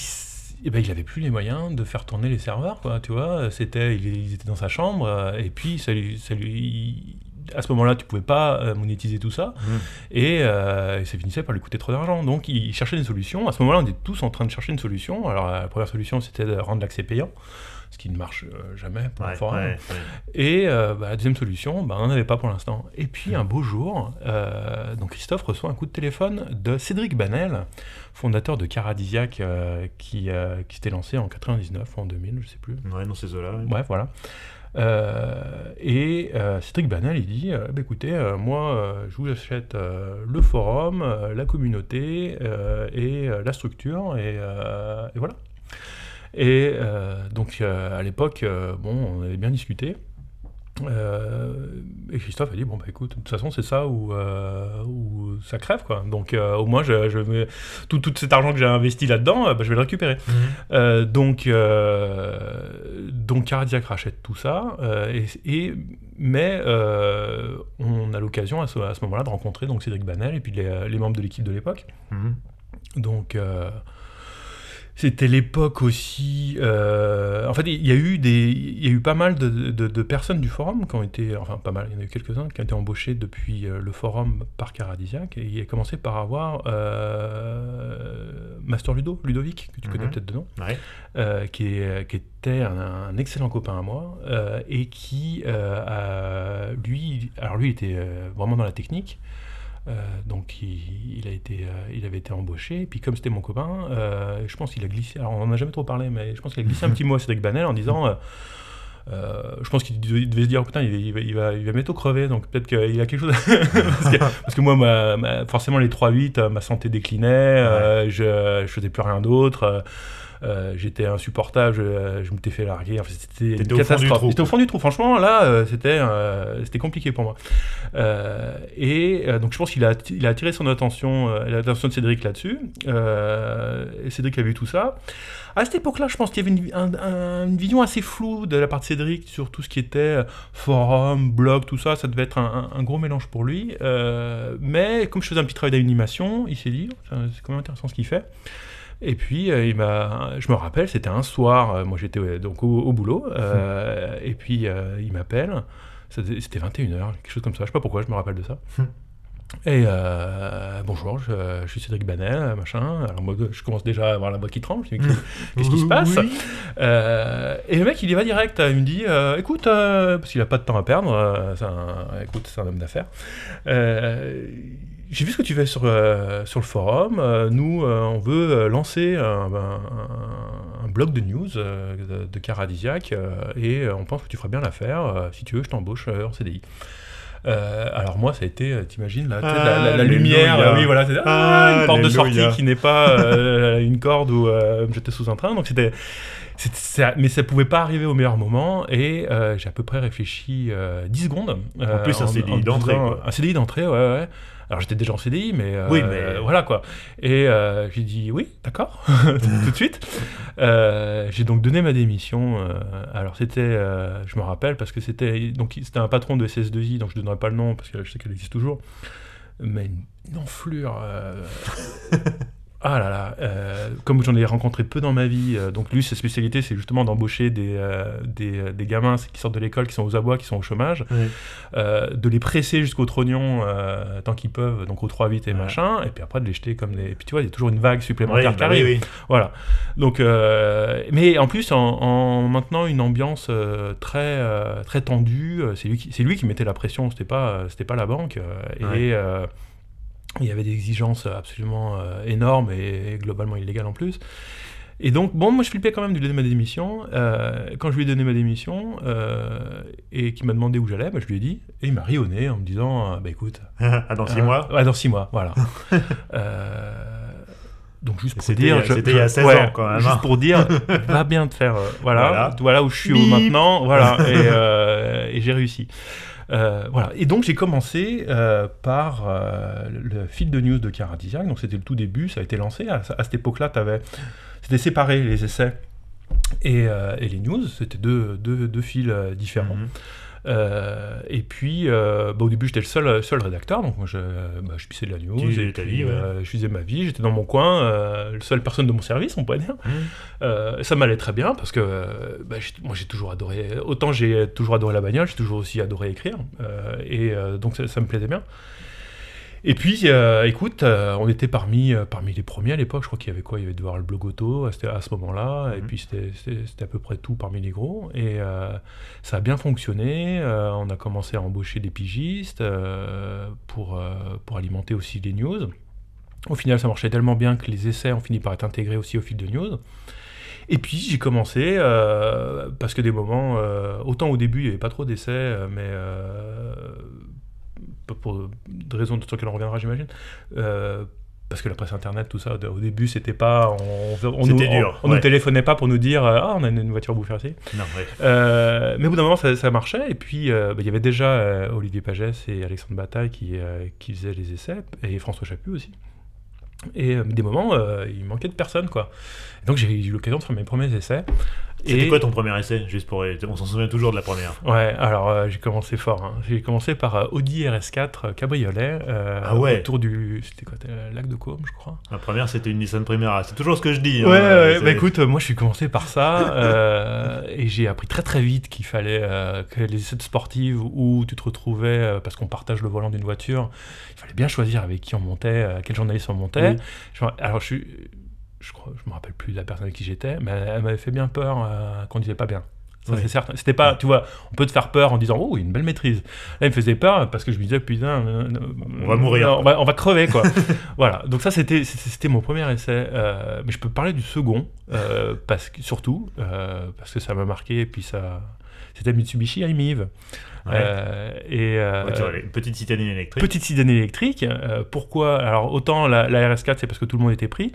et ben, il avait plus les moyens de faire tourner les serveurs, quoi, tu vois. C'était, ils étaient dans sa chambre, et puis ça lui, ça lui, à ce moment-là, tu pouvais pas euh, monétiser tout ça, mmh. euh, et, ça finissait par lui coûter trop d'argent. Donc, il cherchait une solution. À ce moment-là, on était tous en train de chercher une solution. Alors, la première solution, c'était de rendre l'accès payant, ce qui ne marche euh, jamais pour un forum. Et bah, la deuxième solution, bah, on n'en avait pas pour l'instant. Et puis, un beau jour, donc Christophe reçoit un coup de téléphone de Cédric Banel, fondateur de Caradisiac, qui, qui s'était lancé en 99 ou en 2000, je sais plus. Ouais, dans ces eaux-là. Ouais, voilà. Euh, et euh, Cédric Banal, il dit bah, écoutez, moi, je vous achète le forum, la communauté et la structure, et, voilà. Et donc, à l'époque, bon, on avait bien discuté. Euh, et Christophe a dit bon bah écoute de toute façon c'est ça où, euh, ça crève quoi donc euh, au moins je, je tout, tout cet argent que j'ai investi là dedans bah, je vais le récupérer mhm. donc donc Cardiac rachète tout ça et, mais on a l'occasion à ce, ce moment-là de rencontrer donc Cédric Banel et puis les, les membres de l'équipe de l'époque mhm. donc c'était l'époque aussi. Euh, en fait, il y a eu des, il y a eu pas mal de, de, personnes du forum qui ont été, enfin pas mal, il y en a eu quelques-uns qui ont été embauchés depuis euh, le forum par Caradisiac. Et il a commencé par avoir euh, Master Ludo, Ludovic, que tu connais mhm. peut-être de nom, qui, est, qui, était un, excellent copain à moi et qui, a, lui, alors lui était vraiment dans la technique. Euh, donc il, a été, euh, il avait été embauché. Et puis comme c'était mon copain, euh, je pense qu'il a glissé. Alors on n'en a jamais trop parlé, mais je pense qu'il a glissé un petit mot à Cédric Banel en disant. je pense qu'il devait se dire putain il va, il va, il va, bientôt crever donc peut-être qu'il a quelque chose parce, que, moi forcément les 3-8 ma santé déclinait je, je faisais plus rien d'autre euh, j'étais insupportable, je, je m'étais fait larguer. Enfin, c'était une catastrophe. J'étais au fond du trou. Franchement, là, euh, c'était euh, c'était compliqué pour moi. et donc, je pense qu'il a, il a attiré son attention, l'attention de Cédric là-dessus. et Cédric a vu tout ça. À cette époque-là, je pense qu'il y avait une, une, vision assez floue de la part de Cédric sur tout ce qui était forum, blog, tout ça. Ça devait être un, un gros mélange pour lui. mais comme je faisais un petit travail d'animation, il s'est dit, c'est quand même intéressant ce qu'il fait. Et puis, euh, il m'a, je me rappelle, c'était un soir, euh, moi j'étais donc au, boulot, euh, et puis il m'appelle, c'était 21h, quelque chose comme ça, je sais pas pourquoi je me rappelle de ça. Et bonjour, je, suis Cédric Banel, machin. Alors moi, je commence déjà à avoir la voix qui tremble. Je me dis, qu'est-ce qui se passe Et le mec, il y va direct. Il me dit, écoute, parce qu'il a pas de temps à perdre. un, écoute, c'est un homme d'affaires j'ai vu ce que tu fais sur, euh, sur le forum. Euh, nous, euh, on veut lancer un, blog de news de, de Caradisiac et on pense que tu ferais bien l'affaire. si tu veux, je t'embauche en CDI. alors moi, ça a été, t'imagines, la, la, la, lumière, oui, voilà, ah, une porte de sortie qui n'est pas une corde ou me jeter sous un train. Donc c'était, mais ça pouvait pas arriver au meilleur moment et j'ai à peu près réfléchi 10 secondes. en plus, un CDI d'entrée. Un CDI d'entrée, ouais, ouais. Alors j'étais déjà en CDI, mais, euh, oui, mais... voilà quoi. Et euh, j'ai dit oui, d'accord, tout de suite. Euh, j'ai donc donné ma démission. alors c'était, je me rappelle, parce que c'était donc c'était un patron de SS2I, donc je ne donnerai pas le nom parce que je sais qu'elle existe toujours, mais une enflure. Ah là là, euh, comme j'en ai rencontré peu dans ma vie, euh, donc lui, sa spécialité, c'est justement d'embaucher des, euh, des, des, gamins qui sortent de l'école, qui sont aux abois, qui sont au chômage, de les presser jusqu'au trognon tant qu'ils peuvent, donc au 3-8 et machin, et puis après de les jeter comme des. Et puis tu vois, il y a toujours une vague supplémentaire qui bah arrive. Voilà. Donc, mais en plus, en, maintenant une ambiance très, très tendue, c'est lui, qui, lui qui mettait la pression, c'était pas, c'était pas la banque. et il y avait des exigences absolument euh, énormes et, globalement illégales en plus. Et donc, bon, moi je flippais quand même de lui donner ma démission. Euh, quand je lui ai donné ma démission euh, et qu'il m'a demandé où j'allais, bah, je lui ai dit. Et il m'a ri au nez en me disant Bah écoute. ah, dans six mois Ouais, dans six mois, voilà. donc, juste pour dire. C'était il y a 16 ans quand même. Juste hein. pour dire Va bien te faire. voilà, voilà, où je suis maintenant. Voilà, et, et j'ai réussi. Euh, voilà. Et donc j'ai commencé euh, par euh, le fil de news de Caradisiac. Donc c'était le tout début, ça a été lancé. À, cette époque-là, c'était séparé les essais et, les news. C'était deux, fils différents. Mhm. Euh, et puis, euh, bah, au début, j'étais le seul, seul rédacteur, donc moi, je, bah, je pissais de la news. Tu et puis, vie, ouais. euh, je faisais ma vie, j'étais dans mon coin, le seule personne de mon service, on pourrait dire. Mmh. Ça m'allait très bien parce que bah, moi, j'ai toujours adoré. Autant j'ai toujours adoré la bagnole, j'ai toujours aussi adoré écrire. et donc, ça, ça me plaisait bien. Et puis, euh, écoute, euh, on était parmi, euh, parmi les premiers à l'époque. Je crois qu'il y avait quoi? Il y avait devoir le blog auto c'était à ce moment-là. Et Mhm. puis, c'était- à peu près tout parmi les gros. Et ça a bien fonctionné. On a commencé à embaucher des pigistes pour, pour alimenter aussi les news. Au final, ça marchait tellement bien que les essais ont fini par être intégrés aussi au fil de news. Et puis j'ai commencé, euh, parce que des moments, euh, autant au début il n'y avait pas trop d'essais, mais euh, pour des raisons sur lesquelles on reviendra j'imagine, euh, parce que la presse internet, tout ça, au début c'était pas, on, on, nous, dur, on, on ouais. nous téléphonait pas pour nous dire, euh, ah on a une voiture bouffée ici. Non, ouais. Euh, mais au bout d'un moment, ça, ça marchait. Et puis, euh, bah, il y avait déjà euh, Olivier Pagès et Alexandre Bataille qui, qui faisaient les essais, et François Chaput aussi. Et des moments, il manquait de personnes, quoi. Et donc, j'ai eu l'occasion de faire mes premiers essais. C'était Et- quoi ton premier essai Juste pour. On s'en souvient toujours de la première. Ouais, alors euh, j'ai commencé fort. hein. J'ai commencé par euh, Audi RS4 euh, cabriolet euh, Ah ouais. autour du c'était quoi, c'était lac de Caume, je crois. La première, c'était une Nissan Primera. C'est toujours ce que je dis. Ouais, hein. ouais. Bah, écoute, moi je suis commencé par ça et j'ai appris très très vite qu'il fallait que les essais sportives où tu te retrouvais parce qu'on partage le volant d'une voiture, il fallait bien choisir avec qui on montait, quel journaliste on montait. Oui. Alors je suis, je crois, je me rappelle plus de la personne avec qui j'étais, mais elle, m'avait fait bien peur euh, qu'on disait pas bien. Ça, Oui. c'est certain. C'était pas, tu vois, on peut te faire peur en disant, oh, il y a une belle maîtrise. Là, il me faisait peur parce que je me disais, putain, euh, On va mourir. non, on va, on va crever, quoi. voilà. Donc, ça, c'était, mon premier essai. euh, mais je peux parler du second, euh, parce que, surtout, euh, parce que ça m'a marqué, et puis ça. C'était Mitsubishi i-MiV. Ouais. Euh, et, euh, petite citadine électrique. Petite citadine électrique. euh, pourquoi Alors, autant la, la RS4, c'est parce que tout le monde était pris.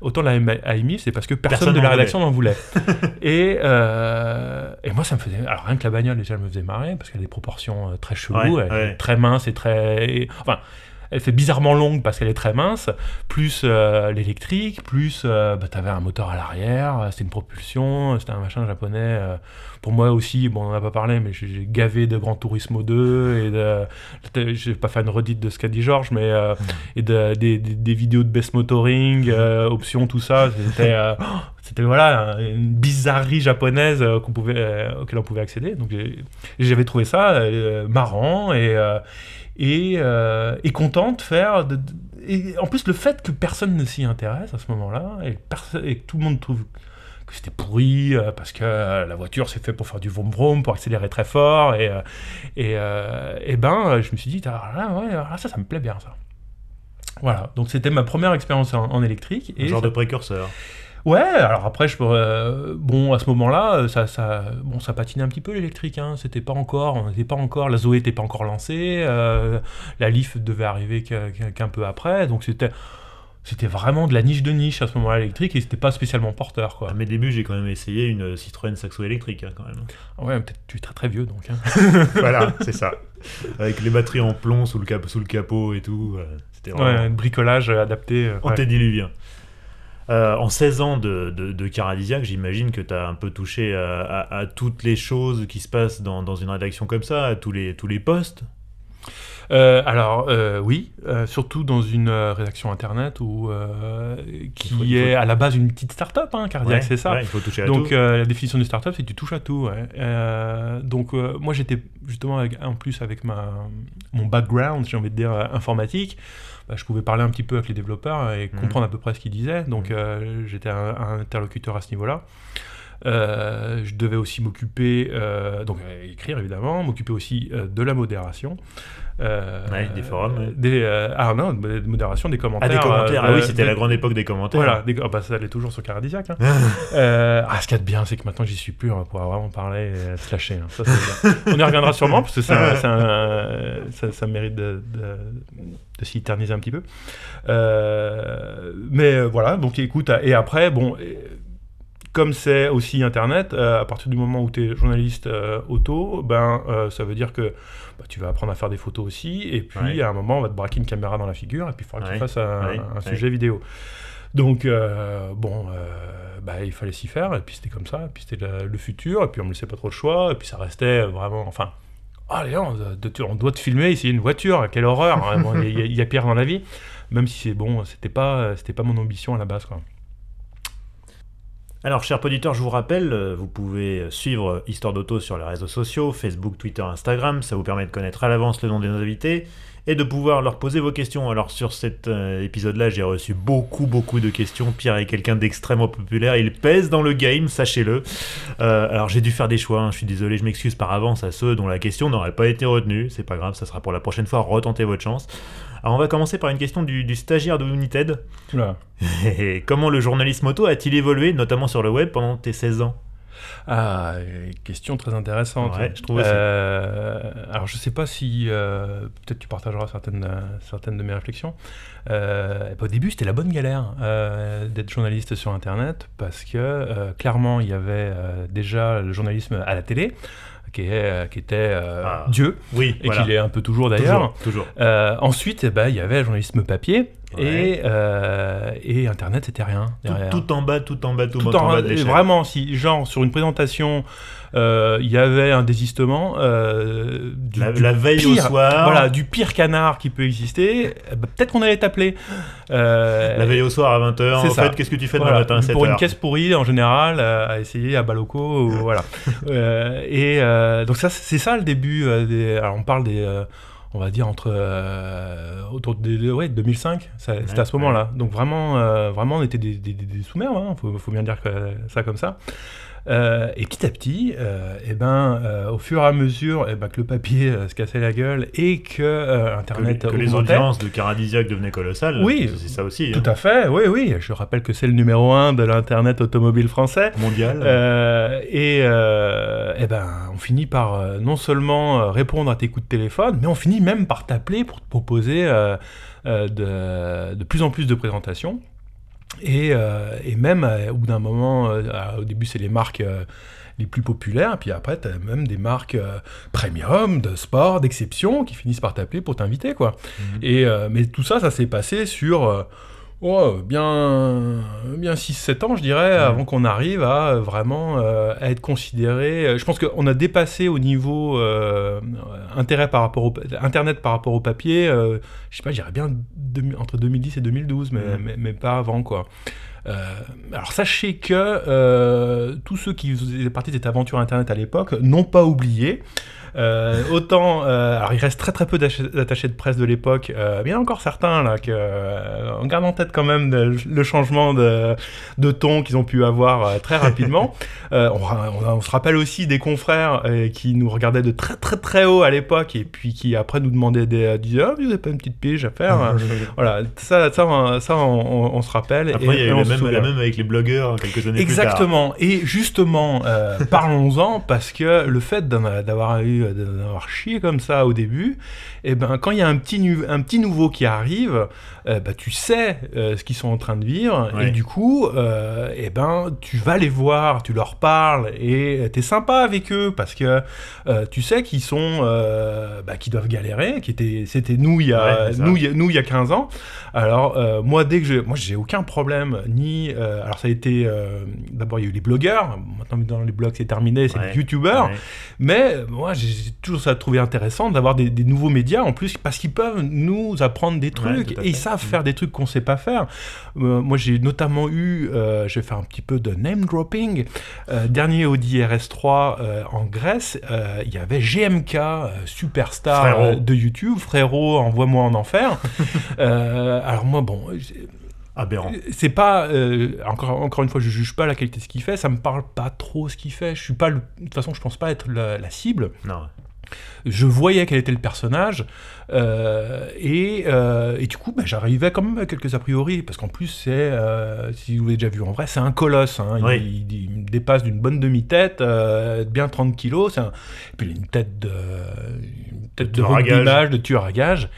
Autant la i-MiV, c'est parce que personne, Personne de la rédaction n'en voulait. et, et moi, ça me faisait. Alors, rien que la bagnole, déjà, elle me faisait marrer parce qu'elle a des proportions très cheloues. Ouais, elle ouais. est très mince et très. enfin. Elle fait bizarrement longue parce qu'elle est très mince, plus euh, l'électrique, plus euh, bah, t'avais un moteur à l'arrière, euh, c'était une propulsion, c'était un machin japonais. euh, pour moi aussi, bon, on en a pas parlé, mais j'ai j'ai gavé de Gran Turismo 2 et de. Je vais pas faire une redite de ce qu'a dit Georges, mais. euh, et de- des, des- des vidéos de best motoring, euh, options, tout ça. C'était, euh, c'était voilà, une bizarrerie japonaise euh, qu'on pouvait, euh, auquel on pouvait accéder. Donc j'ai- j'avais trouvé ça euh, marrant et, euh, et, euh, et content de faire. de- de- et en plus, le fait que personne ne s'y intéresse à ce moment-là et, et que tout le monde trouve que c'était pourri euh, parce que euh, la voiture c'est fait pour faire du vroom vroom, pour accélérer très fort et, euh, et, et ben je me suis dit ah, là, ouais, là, ça ça me plaît bien ça voilà donc c'était ma première expérience en, en électrique Un genre ça- de précurseur. Ouais alors après je euh, bon à ce moment là ça, ça bon ça patinait un petit peu l'électrique hein. c'était pas encore on n'était pas encore la Zoé n'était pas encore lancée euh, la Leaf devait arriver qu'un peu après donc c'était c'était vraiment de la niche de niche à ce moment-là électrique et c'était pas spécialement porteur quoi À mes débuts, j'ai quand même essayé une Citroën Saxo électrique, hein, quand même. Ouais, peut-être tu es très très vieux donc. hein. voilà, c'est ça. Avec les batteries en plomb sous le, cap- sous le capot et tout. euh, C'était Ouais, un bricolage adapté. euh, ouais. Euh, en 16 ans de, de, de Caradisiac, j'imagine que tu as un peu touché à, à- à toutes les choses qui se passent dans, dans une rédaction comme ça, à tous les, tous les postes? Euh, alors euh, oui, euh, surtout dans une rédaction internet où qui faut- faut- est à la base une petite start-up, hein, Ouais, c'est ça. ouais, il faut toucher à Donc tout. la définition du startup, c'est que tu touches à tout. ouais. Donc moi j'étais justement avec, en plus avec ma mon background, j'ai envie de dire informatique, bah, je pouvais parler un petit peu avec les développeurs et Mhm. comprendre à peu près ce qu'ils disaient. Donc Mhm. euh, j'étais un, un interlocuteur à ce niveau-là. Euh, je devais aussi m'occuper, euh, donc écrire évidemment, m'occuper aussi de la modération. Euh, Ouais, des forums. Des, euh, ah non, de modération des commentaires. Ah, des commentaires. euh, ah oui, c'était la grande époque des commentaires. voilà, des- ah bah, ça allait toujours sur Caradisiac. Hein. Ah, ce qu'il y a de bien, c'est que maintenant j'y suis plus, on va pouvoir vraiment parler et se lâcher. hein. Ça, on y reviendra sûrement, parce que ça, ça mérite de, de, de s'y éterniser un petit peu. Mais voilà, donc écoute, et après, bon, comme c'est aussi Internet, euh, à partir du moment où tu es journaliste euh, auto, ben, euh, ça veut dire que bah, tu vas apprendre à faire des photos aussi, et puis Ouais. à un moment, on va te braquer une caméra dans la figure, et puis il faudra que tu fasses un, ouais, un ouais. sujet vidéo. Donc, bon, bah, il fallait s'y faire, et puis c'était comme ça, et puis c'était le, le futur, et puis on me laissait pas trop le choix, et puis ça restait vraiment, enfin, Ah, on doit te filmer, c'est une voiture, quelle horreur hein. Il y, a pire dans la vie. Même si c'est bon, c'était pas, c'était pas mon ambition à la base. Quoi. Alors, chers auditeurs, je vous rappelle, euh, vous pouvez suivre Histoire d'Auto sur les réseaux sociaux, Facebook, Twitter, Instagram. Ça vous permet de connaître à l'avance le nom des invités et de pouvoir leur poser vos questions. Alors sur cet euh, épisode-là, j'ai reçu beaucoup, beaucoup de questions. Pierre est quelqu'un d'extrêmement populaire, il pèse dans le game, sachez-le. Euh, alors j'ai dû faire des choix, hein. je suis désolé, je m'excuse par avance à ceux dont la question n'aurait pas été retenue. C'est pas grave, ça sera pour la prochaine fois, retentez votre chance. Alors on va commencer par une question du, stagiaire de United. comment le journalisme auto a-t-il évolué, notamment sur le web, pendant tes 16 ans? Ah, question très intéressante. je trouve euh, alors, je sais pas si euh, peut-être tu partageras certaines, certaines de mes réflexions. Euh, au début, c'était la bonne galère d'être journaliste sur Internet parce que clairement, il y avait déjà le journalisme à la télé. Qui, est, qui, était ah. Dieu, oui, et qu'il est un peu toujours d'ailleurs. Toujours, ensuite, eh ben, il y avait le journalisme papier, et, euh, et, Internet, c'était rien. Tout, en bas, tout en bas, tout, en, bas de Vraiment, si, genre, sur une présentation, euh, il y avait un désistement. Euh, du, la, veille au soir. Voilà, du pire canard qui peut exister. Eh ben, peut-être qu'on allait t'appeler. la veille au soir à 20h. En fait, qu'est-ce que tu fais demain matin à 7h Pour une caisse pourrie, en général, à essayer à Baloco. voilà. et donc, ça, c'est ça le début. Des, alors, on parle des on va dire entre euh, autour de ouais, 2005 c'était à ce moment-là. donc vraiment euh, vraiment on était des, des, des sous-mers il hein, faut, faut, bien dire ça comme ça euh, et petit à petit, euh, eh ben, euh, au fur et à mesure eh ben, que le papier se cassait la gueule et que Internet que, que les audiences de Caradisiac devenaient colossales, oui, c'est ça aussi. Tout hein. à fait, oui, oui. Je rappelle que c'est le numéro un de l'Internet automobile français. Mondial. et eh ben, on finit par non seulement répondre à tes coups de téléphone, mais on finit même par t'appeler pour te proposer de, de plus en plus de présentations. Et, euh, et, même euh, au bout d'un moment, euh, au début c'est les marques les plus populaires, puis après tu as même des marques premium, de sport, d'exception, qui finissent par t'appeler pour t'inviter. quoi. Mmh. Et, mais tout ça, ça s'est passé sur Oh, bien, bien 6-7 ans, je dirais, avant qu'on arrive à euh, vraiment euh, être considéré. Je pense qu'on a dépassé au niveau euh, intérêt par rapport au, Internet par rapport au papier, je sais pas, j'irais bien entre 2010 et 2012, mais, mais, pas avant, quoi. alors sachez que tous ceux qui faisaient partie de cette aventure Internet à l'époque n'ont pas oublié autant, euh, alors il reste très très peu d'attachés de presse de l'époque, euh, mais il y en a encore certains là, que, on garde en tête quand même le changement de, de ton qu'ils ont pu avoir très rapidement. On, se rappelle aussi des confrères qui nous regardaient de très très très haut à l'époque et puis qui après nous demandaient des, disaient ah, vous n'avez pas une petite pige à faire Voilà, ça, ça, ça on, se rappelle. Après, il y a eu la même, la même, avec les blogueurs quelques années Exactement. plus tard. Exactement. Et justement, parlons-en parce que le fait d'avoir eu d'avoir chié comme ça au début, et eh ben quand il y a un petit, un petit nouveau qui arrive, euh, bah, tu sais euh, ce qu'ils sont en train de vivre, et du coup, et euh, eh ben tu vas les voir, tu leur parles, et tu es sympa avec eux, parce que tu sais qu'ils sont, bah, qu'ils doivent galérer, qui était, c'était nous il y a, nous, nous il y a 15 ans. Alors moi dès que je, moi j'ai aucun problème, ni, alors ça a été, d'abord il y a eu les blogueurs, maintenant dans les blogs c'est terminé, c'est les youtubeurs, mais moi j'ai toujours ça trouvé intéressant d'avoir des, nouveaux médias en plus parce qu'ils peuvent nous apprendre des trucs et ils savent faire des trucs qu'on sait pas faire. Euh, moi j'ai notamment eu, euh, je vais faire un petit peu de name dropping. Euh, dernier Audi RS3 en Grèce, il y avait GMK, superstar de YouTube, frérot, envoie-moi en enfer. alors moi bon. Aberrant. C'est pas encore encore une fois, je juge pas la qualité de ce qu'il fait. Ça me parle pas trop ce qu'il fait. Je suis pas de toute façon, je pense pas être la, la cible. Non je voyais quel était le personnage, euh, et, euh, et, du coup, bah, j'arrivais quand même à quelques a priori, parce qu'en plus, c'est, euh, si vous l'avez déjà vu en vrai, c'est un colosse. Hein. il, dépasse d'une bonne demi-tête, bien 30 kilos, un, et puis il a une tête de, une tête de, de, de tueur à gage.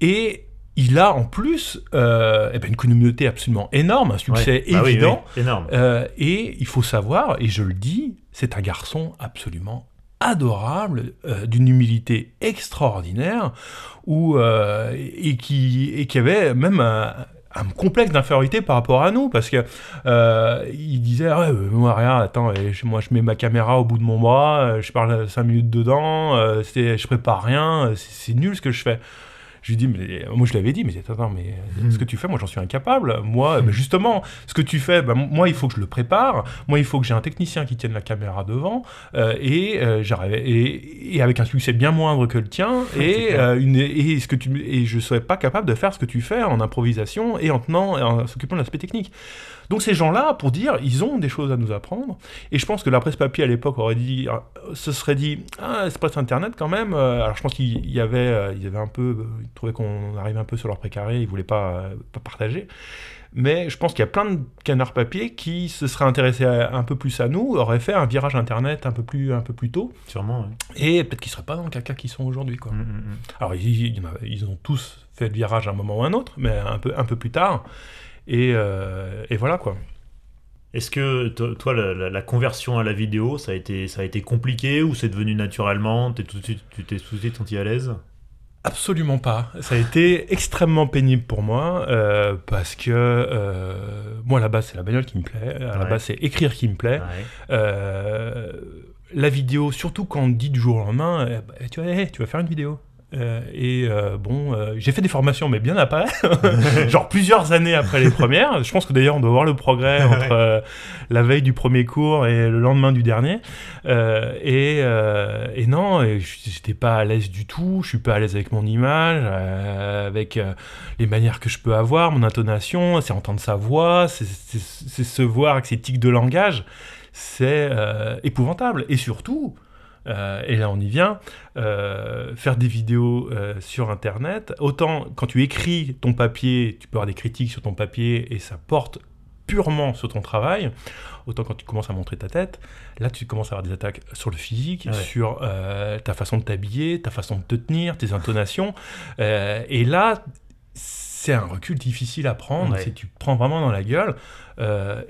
Et il a en plus eh ben une communauté absolument énorme, un succès bah évident. énorme. et il faut savoir, et je le dis, c'est un garçon absolument adorable, euh, d'une humilité extraordinaire, où, euh, et, qui, et qui avait même un complexe d'infériorité par rapport à nous parce que euh, il disait ah ouais moi rien attends moi je mets ma caméra au bout de mon bras je parle 5 minutes dedans je prépare rien c'est nul ce que je fais je lui dis, mais moi je l'avais dit, mais attends, mais ce que tu fais, moi j'en suis incapable. Moi, ben, justement, ce que tu fais, ben, moi il faut que je le prépare. Moi il faut que j'ai un technicien qui tienne la caméra devant euh, et, euh, et, et, avec un succès bien moindre que le tien et, euh, une, et, ce que tu, et je ne serais pas capable de faire ce que tu fais en improvisation et en tenant, en s'occupant de l'aspect technique. Donc ces gens-là, pour dire, ils ont des choses à nous apprendre. Et je pense que la presse papier à l'époque aurait dit, se serait dit, ah, c'est presse internet quand même. Euh, alors je pense qu'il y avait, euh, ils avaient un peu, trouvaient qu'on arrivait un peu sur leur précaré, ils voulaient pas, pas partager. Mais je pense qu'il y a plein de canards papier qui se seraient intéressés un peu plus à nous, auraient fait un virage internet un peu plus, un peu plus tôt. Sûrement, oui. Et peut-être qu'ils ne seraient pas dans le caca qu'ils sont aujourd'hui. Quoi. Mmh, mmh, mmh. Alors ils, ils, ont tous fait le virage à un moment ou un autre, mais un peu, un peu plus tard. Euh, et, voilà quoi. Est-ce que toi, la, conversion à la vidéo, ça a été, ça a été compliqué ou c'est devenu naturellement? Es tout de suite, Tu t'es tout de suite senti à l'aise? Absolument pas. Ça a été extrêmement pénible pour moi euh, parce que euh, moi, à la base, c'est la bagnole qui me plaît. À la base, c'est écrire qui me plaît. la vidéo, surtout quand on dit du jour au lendemain, eh ben, tu, vas, tu vas faire une vidéo. Euh, et euh, bon, euh, j'ai fait des formations, mais bien après, genre plusieurs années après les premières. Je pense que d'ailleurs, on doit voir le progrès entre la veille du premier cours et le lendemain du dernier. Et, et, non, j'étais pas à l'aise du tout. Je suis pas à l'aise avec mon image, avec les manières que je peux avoir, mon intonation, c'est entendre sa voix, c'est se voir avec ses tics de langage. C'est épouvantable. Et surtout, euh, et là on y vient, euh, faire des vidéos euh, sur Internet, autant quand tu écris ton papier, tu peux avoir des critiques sur ton papier et ça porte purement sur ton travail, autant quand tu commences à montrer ta tête, là tu commences à avoir des attaques sur le physique, sur ta façon de t'habiller, ta façon de te tenir, tes intonations, et là c'est un recul difficile à prendre, si tu te prends vraiment dans la gueule,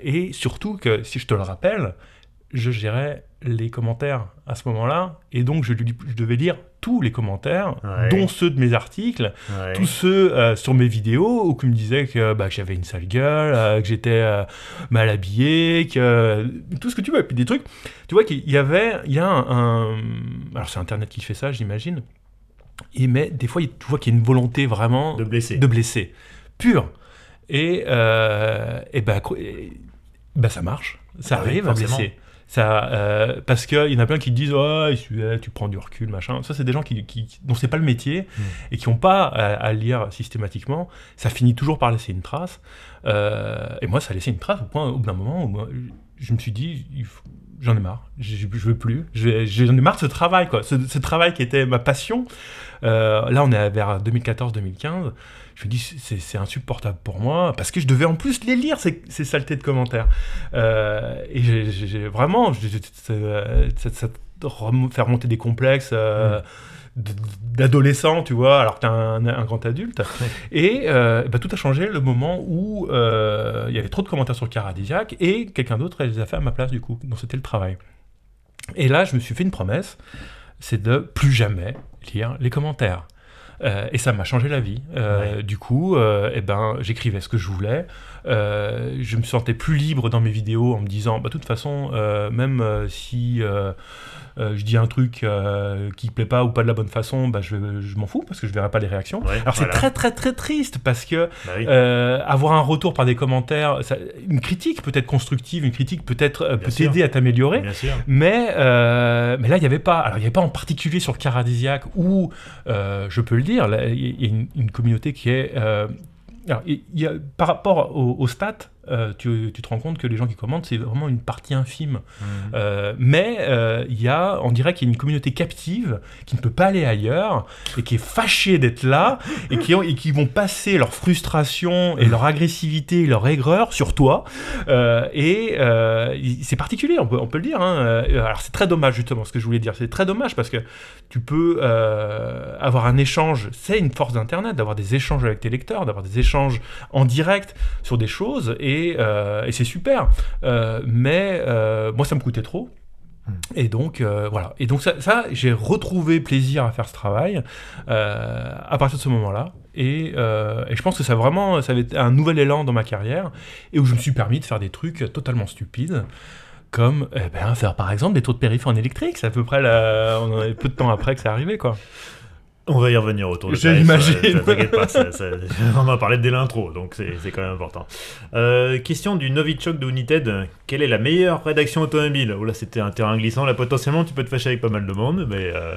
et surtout que, si je te le rappelle, je gérais les commentaires à ce moment-là, et donc je, je, devais lire tous les commentaires, dont ceux de mes articles, tous ceux euh, sur mes vidéos où on me disait que, bah, j'avais une sale gueule, euh, que j'étais euh, mal habillé, que tout ce que tu veux, et puis des trucs. Tu vois qu'il y avait, il y a un, alors c'est Internet qui fait ça, j'imagine. Et mais des fois, tu vois qu'il y a une volonté vraiment de blesser, de blesser, pure. Et, et ben, bah, ça marche, ça ah arrive à blesser. Ça, euh, parce qu'il y en a plein qui disent oh, tu prends du recul, machin. Ça, c'est des gens qui, qui, dont c'est pas le métier mm. et qui n'ont pas à, lire systématiquement. Ça finit toujours par laisser une trace. Euh, et moi, ça a laissé une trace au point, au bout d'un moment où je me suis dit j'en ai marre, je, je veux plus. J'en ai marre de ce travail, quoi. Ce, travail qui était ma passion. Euh, là, on est vers 2014-2015 je me dis c'est insupportable pour moi parce que je devais en plus les lire ces, ces saletés de commentaires euh, et vraiment ça, faire monter des complexes euh, mm. D'adolescent tu vois alors que t'es un, un, grand adulte. Et euh, bah, tout a changé le moment où il y avait trop de commentaires sur le Caradisiac et quelqu'un d'autre les a fait à ma place du coup. Donc c'était le travail. Et là je me suis fait une promesse c'est de plus jamais lire les commentaires. Euh, et ça m'a changé la vie. Euh, du coup, euh, eh ben, j'écrivais ce que je voulais. Je me sentais plus libre dans mes vidéos en me disant, bah, de toute façon, même si euh, je dis un truc euh, qui plaît pas ou pas de la bonne façon, bah, je, je m'en fous parce que je verrai pas les réactions. Alors c'est très très très triste parce que bah euh, avoir un retour par des commentaires, une critique peut être constructive, une critique peut-être peut t'aider à t'améliorer, mais mais là il y avait pas. Alors il y avait pas en particulier sur Caradisiac où je peux le dire, il y, a une, une, communauté qui est alors, il y a, par rapport aux au stats, euh, tu, te rends compte que les gens qui commentent, c'est vraiment une partie infime. Mmh. Euh, mais euh, il y a, on dirait qu'il y a une communauté captive qui ne peut pas aller ailleurs et qui est fâchée d'être là et qui, ont, et qui vont passer leur frustration et leur agressivité et leur aigreur sur toi. et c'est particulier, on peut, on peut, le dire. Hein. Alors c'est très dommage justement ce que je voulais dire. C'est très dommage parce que tu peux avoir un échange, c'est une force d'Internet, d'avoir des échanges avec tes lecteurs, d'avoir des échanges en direct sur des choses. Et euh, et, c'est super. Euh, mais euh, moi, ça me coûtait trop. Hmm. Et donc voilà. Et donc ça, j'ai retrouvé plaisir à faire ce travail à partir de ce moment-là. Et, euh, et, je pense que ça vraiment, ça avait été un nouvel élan dans ma carrière et où je me suis permis de faire des trucs totalement stupides comme eh ben, faire par exemple des tours de périph' en électrique. C'est à peu près la... on en peu de temps après que c'est arrivé quoi. On va y revenir autour de ça. J'imagine. T'inquiète pas, on va parler dès l'intro, donc c'est quand même important. Euh, question du Novichok de United. Quelle est la meilleure rédaction automobile? Oh là, c'était un terrain glissant. Là, potentiellement, tu peux te fâcher avec pas mal de monde, mais. Euh,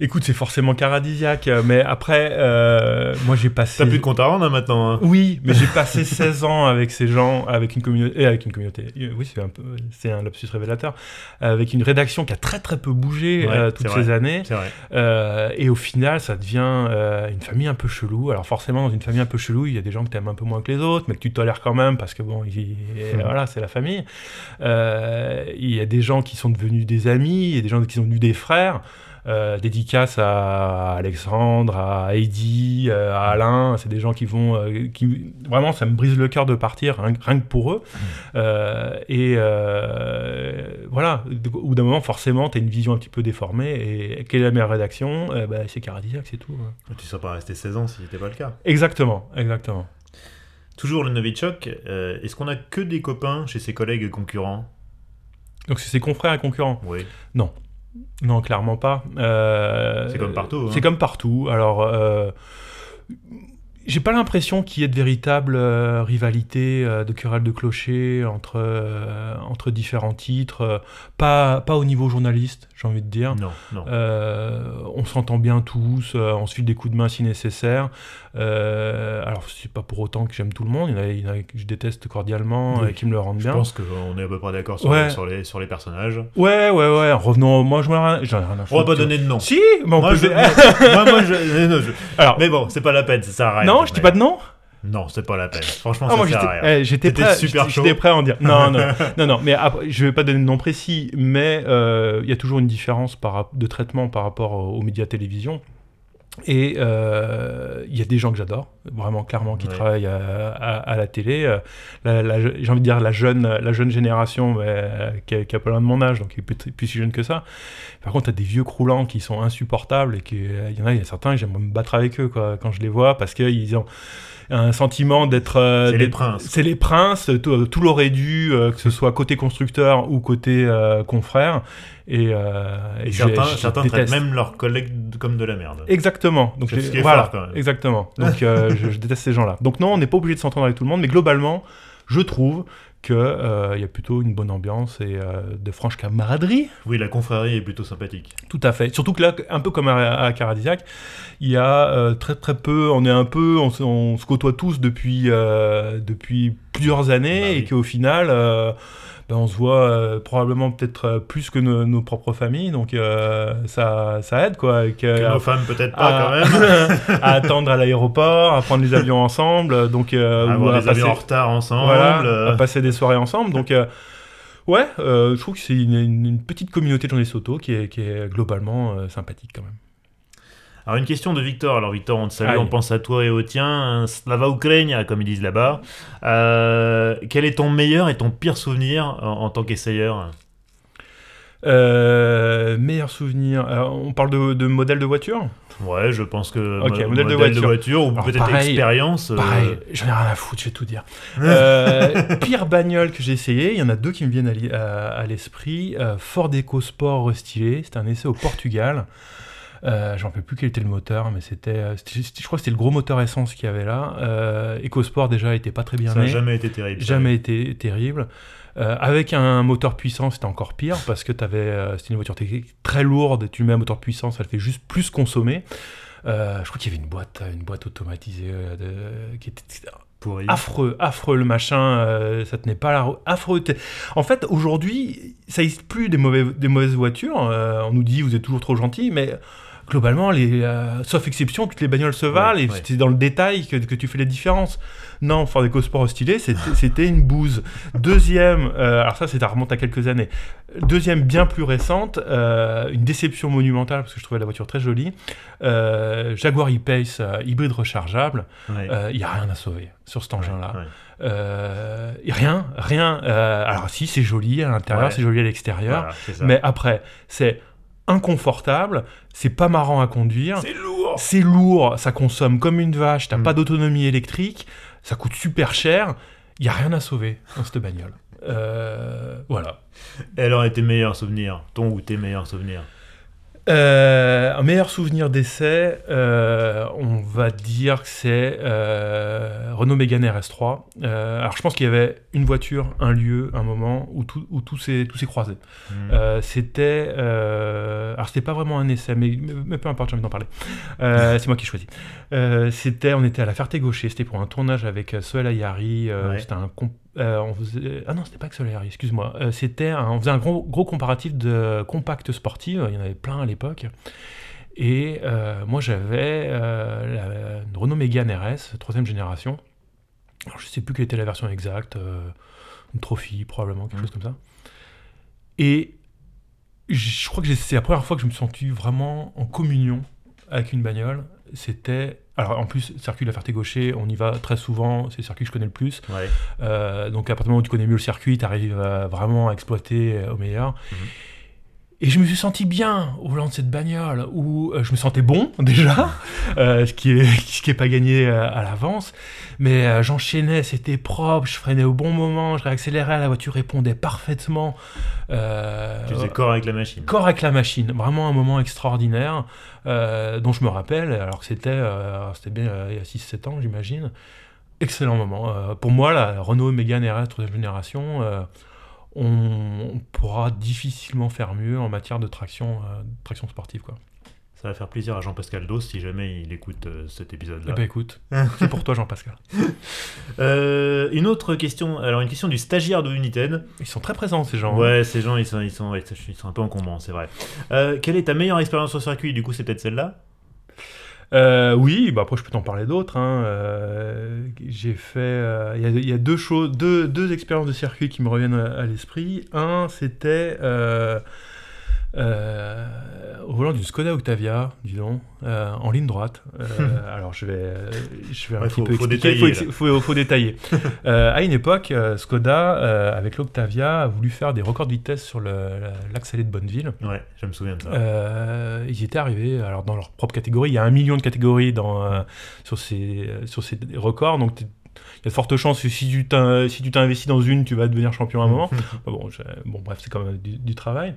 Écoute, c'est forcément caradisiaque, mais après, euh, moi j'ai passé. T'as plus de compte à rendre hein, maintenant. Hein. Oui, mais j'ai passé 16 ans avec ces gens, avec une communauté, avec une communauté. Oui, c'est un peu, c'est un lapsus révélateur, avec une rédaction qui a très très peu bougé euh, toutes ces années. Vrai. Euh, et au final, ça devient une famille un peu chelou. Alors forcément, dans une famille un peu chelou, il y a des gens que tu aimes un peu moins que les autres, mais que tu tolères quand même parce que bon, hmm. voilà, c'est la famille. il y a des gens qui sont devenus des amis, il y a des gens qui sont devenus des frères. Euh, dédicace à Alexandre, à Heidi, euh, à Alain. C'est des gens qui vont. Euh, qui, vraiment, ça me brise le cœur de partir, rien, que pour eux. Mmh. et voilà, au bout d'un moment, forcément, tu as une vision un petit peu déformée. Et quelle est la meilleure rédaction? Bah, C'est Caradiac, c'est tout. Tu ne serais pas resté 16 ans si ce n'était pas le cas. Exactement, exactement. Toujours le Novichok, est-ce qu'on a que des copains chez ses collègues concurrents? Donc c'est ses confrères et concurrents? Oui. Non. Non, clairement pas. Euh, c'est comme partout. Hein. C'est comme partout. Alors, euh, j'ai pas l'impression qu'il y ait de véritable euh, rivalité, de querelle de clocher entre, entre différents titres. pas, pas au niveau journaliste, j'ai envie de dire. Non, non. on s'entend bien tous, on se file des coups de main si nécessaire. alors, c'est pas pour autant que j'aime tout le monde. Il y, en a, que je déteste cordialement et qui me le rendent bien. Je pense qu'on est à peu près d'accord sur, sur, les, sur les personnages. Ouais, ouais, ouais. Revenons, moi, je j'en ai rien à On va pas donner de nom. Si, mais on moi, peut... je, moi, moi, je... Alors, mais bon, c'est pas la peine, ça sert à rien. Non, je dis pas de nom non, c'est pas la peine. Franchement, ah, ça sert à rien. Eh, j'étais prêt, super J'étais prêt à en dire. Non, non, non, non. Mais après, je vais pas donner de nom précis, mais euh, il y a toujours une différence par, de traitement par rapport aux médias télévision. Et euh, il y a des gens que j'adore, vraiment clairement, qui travaillent à, la télé. Euh, j'ai envie de dire la jeune, la jeune génération qui, a, qui, a, pas loin de mon âge, donc qui est plus, si jeune que ça. Par contre, tu as des vieux croulants qui sont insupportables et il y en a, y a certains, j'aimerais me battre avec eux quoi, quand je les vois parce qu'ils ont un sentiment d'être. Euh, c'est les princes. C'est les princes, tout, tout l'aurait dû, que ce soit côté constructeur ou côté confrère. Et, et certains, certains traitent même leurs collègues comme de la merde. Exactement. Donc, ce voilà, quand même. exactement. Donc euh, je, déteste ces gens-là. Donc non, on n'est pas obligé de s'entendre avec tout le monde, mais globalement, je trouve qu'il euh, y a plutôt une bonne ambiance et euh, de franche camaraderie. Oui, la confrérie est plutôt sympathique. Tout à fait. Surtout que là, un peu comme à, à Caradisiac, il y a très très peu, on est un peu, on, se côtoie tous depuis, depuis plusieurs années bah et qu'au final ben, on se voit euh, probablement peut-être euh, plus que nos, propres familles, donc euh, ça, ça aide quoi. que nos femmes peut-être pas quand même. à attendre à l'aéroport, à prendre les avions ensemble, donc à avoir des avions en retard ensemble, à passer des soirées ensemble, donc. Ouais, je trouve que c'est une, petite communauté de journalistes auto qui est, qui est globalement sympathique quand même. Alors une question de Victor. Alors Victor, on te salue, on pense à toi et au tien. Slava Ukraine, comme ils disent là-bas. Euh, quel est ton meilleur et ton pire souvenir en, tant qu'essayeur? Euh, meilleur souvenir. on parle de, de, modèle de voiture? Ouais, je pense que modèle, de voiture, ou peut-être expérience. Euh, pareil, j'en ai rien à foutre, je vais tout dire. pire bagnole que j'ai essayé, il y en a deux qui me viennent à, l'esprit. Ford EcoSport restylé, c'était un essai au Portugal. Euh, J'en sais plus quel était le moteur, mais c'était, euh, je crois que c'était le gros moteur essence qu'il y avait là. Euh, EcoSport déjà était pas très bien. Ça n'a jamais été terrible. Jamais été terrible. Euh, avec un moteur puissant, c'était encore pire parce que avais, euh, c'était une voiture très lourde et tu mets un moteur puissant, ça le fait juste plus consommer. Euh, je crois qu'il y avait une boîte, une boîte automatisée de, qui était Pourri. affreux, affreux le machin, ça tenait pas la route, affreux. En fait, aujourd'hui, ça n'existe plus des, mauvais, des mauvaises voitures. on nous dit vous êtes toujours trop gentil, mais globalement, les, euh, sauf exception, toutes les bagnoles se valent et c'est dans le détail que, que, tu fais les différences. Non, Ford EcoSport stylé, c'était une bouse. Deuxième, euh, alors ça, c'est à remonte à quelques années. Deuxième, bien plus récente, euh, une déception monumentale parce que je trouvais la voiture très jolie. Jaguar E-Pace hybride rechargeable. Il n'y a rien à sauver sur cet engin-là. rien, rien. alors si, c'est joli à l'intérieur, c'est joli à l'extérieur, mais après, c'est inconfortable, c'est pas marrant à conduire. C'est lourd. C'est lourd, ça consomme comme une vache, t'as Mm. pas d'autonomie électrique, ça coûte super cher. Il y a rien à sauver dans cette bagnole. Euh, voilà. Et alors, et tes meilleurs souvenirs Ton ou tes meilleurs souvenirs? Euh, un meilleur souvenir d'essai, euh, on va dire que c'est euh, Renault Mégane RS3. Euh, alors je pense qu'il y avait une voiture, un lieu, un moment où tout, où tout s'est croisé. Hmm. C'était, alors c'était pas vraiment un essai, mais, peu importe, j'ai envie d'en parler. C'est moi qui ai choisi. Euh, c'était, on était à la Ferté-Gaucher, c'était pour un tournage avec Soel Ayari. Ouais. C'était un comp- euh, on faisait- ah non, c'était pas Ayari, excuse-moi. Euh, c'était, un- on faisait un gros, gros comparatif de compacts sportives. Il y en avait plein à l'époque. Et euh, moi, j'avais la, une Renault Mégane RS, troisième génération. Alors, je sais plus quelle était la version exacte, une Trophy probablement, quelque Mhm. chose comme ça. Et je crois que c'est la première fois que je me suis senti vraiment en communion avec une bagnole. C'était. Alors, en plus, circuit de la Ferté-Gaucher, on y va très souvent, c'est le circuit que je connais le plus. Ouais. Euh, donc, à partir du moment où tu connais mieux le circuit, tu arrives vraiment à exploiter euh, au meilleur. Mhm. Et je me suis senti bien au volant de cette bagnole, où euh, je me sentais bon déjà, euh, ce qui est ce qui est pas gagné euh, à l'avance, mais euh, j'enchaînais, c'était propre, je freinais au bon moment, je réaccélérais, la voiture répondait parfaitement. Euh, Tu faisais corps avec la machine. corps avec la machine, vraiment un moment extraordinaire dont je me rappelle, alors que c'était c'était bien il y a 6-7 ans j'imagine. Excellent moment. Pour moi, la Renault Mégane RS 3 génération, on, pourra difficilement faire mieux en matière de traction, euh, traction sportive. Quoi. Ça va faire plaisir à Jean-Pascal Dos si jamais il écoute euh, cet Eh épisode-là. ben écoute, c'est pour toi Jean-Pascal. Euh, une autre question, alors une question du stagiaire de United. Ils sont très présents ces gens. hein. Ouais, ces gens, ils sont, ils sont, ils sont un peu encombrants, c'est vrai. Quelle est ta meilleure expérience au circuit? Du coup, c'est peut-être celle-là Euh, oui, bah après je peux t'en parler d'autres. hein. Euh, j'ai fait, euh, il y a- deux choses, deux, expériences de circuit qui me reviennent à, l'esprit. Un, c'était au volant d'une Skoda Octavia, dis donc, euh, en ligne droite. Euh, alors je vais, euh, je vais un Ouais, petit faut- peu faut expliquer. détailler, faut, ex- faut- faut détailler. Euh, à une époque, euh, Skoda, euh, avec l'Octavia, a voulu faire des records de vitesse sur le- la- l'accélé de Bonneville. Ouais, je me souviens de ça. Euh, ils y étaient arrivés alors dans leur propre catégorie. Il y a un million de catégories dans, euh, sur, ces, euh, sur ces records. Donc il y a de fortes chances que si tu si t'investis dans une, tu vas devenir champion à un moment. bon, bon, bref, c'est quand même du, du travail.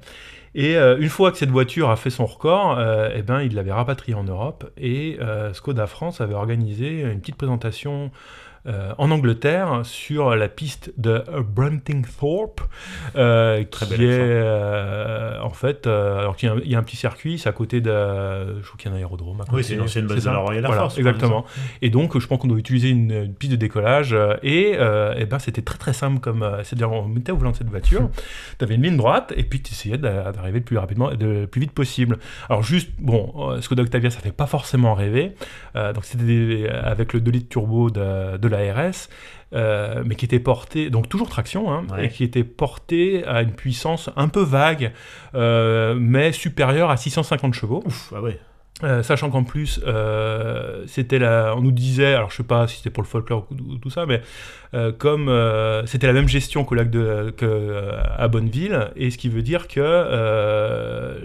Et euh, une fois que cette voiture a fait son record, euh, eh ben, il l'avait rapatriée en Europe. Et euh, Skoda France avait organisé une petite présentation euh, en Angleterre sur la piste de Bruntingthorpe, euh, qui est euh, en fait, euh, alors qu'il y a un- il y, a un petit circuit, c'est à côté de, je crois qu'il y a un aérodrome. à Oui, c'est une ancienne base de la Royal Air Voilà, Force, exactement. Et donc, je pense qu'on doit utiliser une, une piste de décollage. et euh, eh ben, c'était très très simple comme. C'est-à-dire, on mettait au volant de cette voiture, tu avais une ligne droite, et puis tu essayais d'a- d'arriver le plus rapidement, le plus vite possible. Alors, juste, bon, Skoda Octavia, ça fait pas forcément rêver. Donc, c'était avec le 2 litres turbo de, de la RS. euh, mais qui était porté, donc toujours traction, hein, Ouais. et qui était porté à une puissance un peu vague, euh, mais supérieure à 650 chevaux. Ouf, ah ouais. Euh, sachant qu'en plus, euh, c'était la, on nous disait, alors je sais pas si c'était pour le folklore ou, ou tout ça, mais euh, comme c'était la même gestion qu'au lac de, que, à Bonneville, et ce qui veut dire que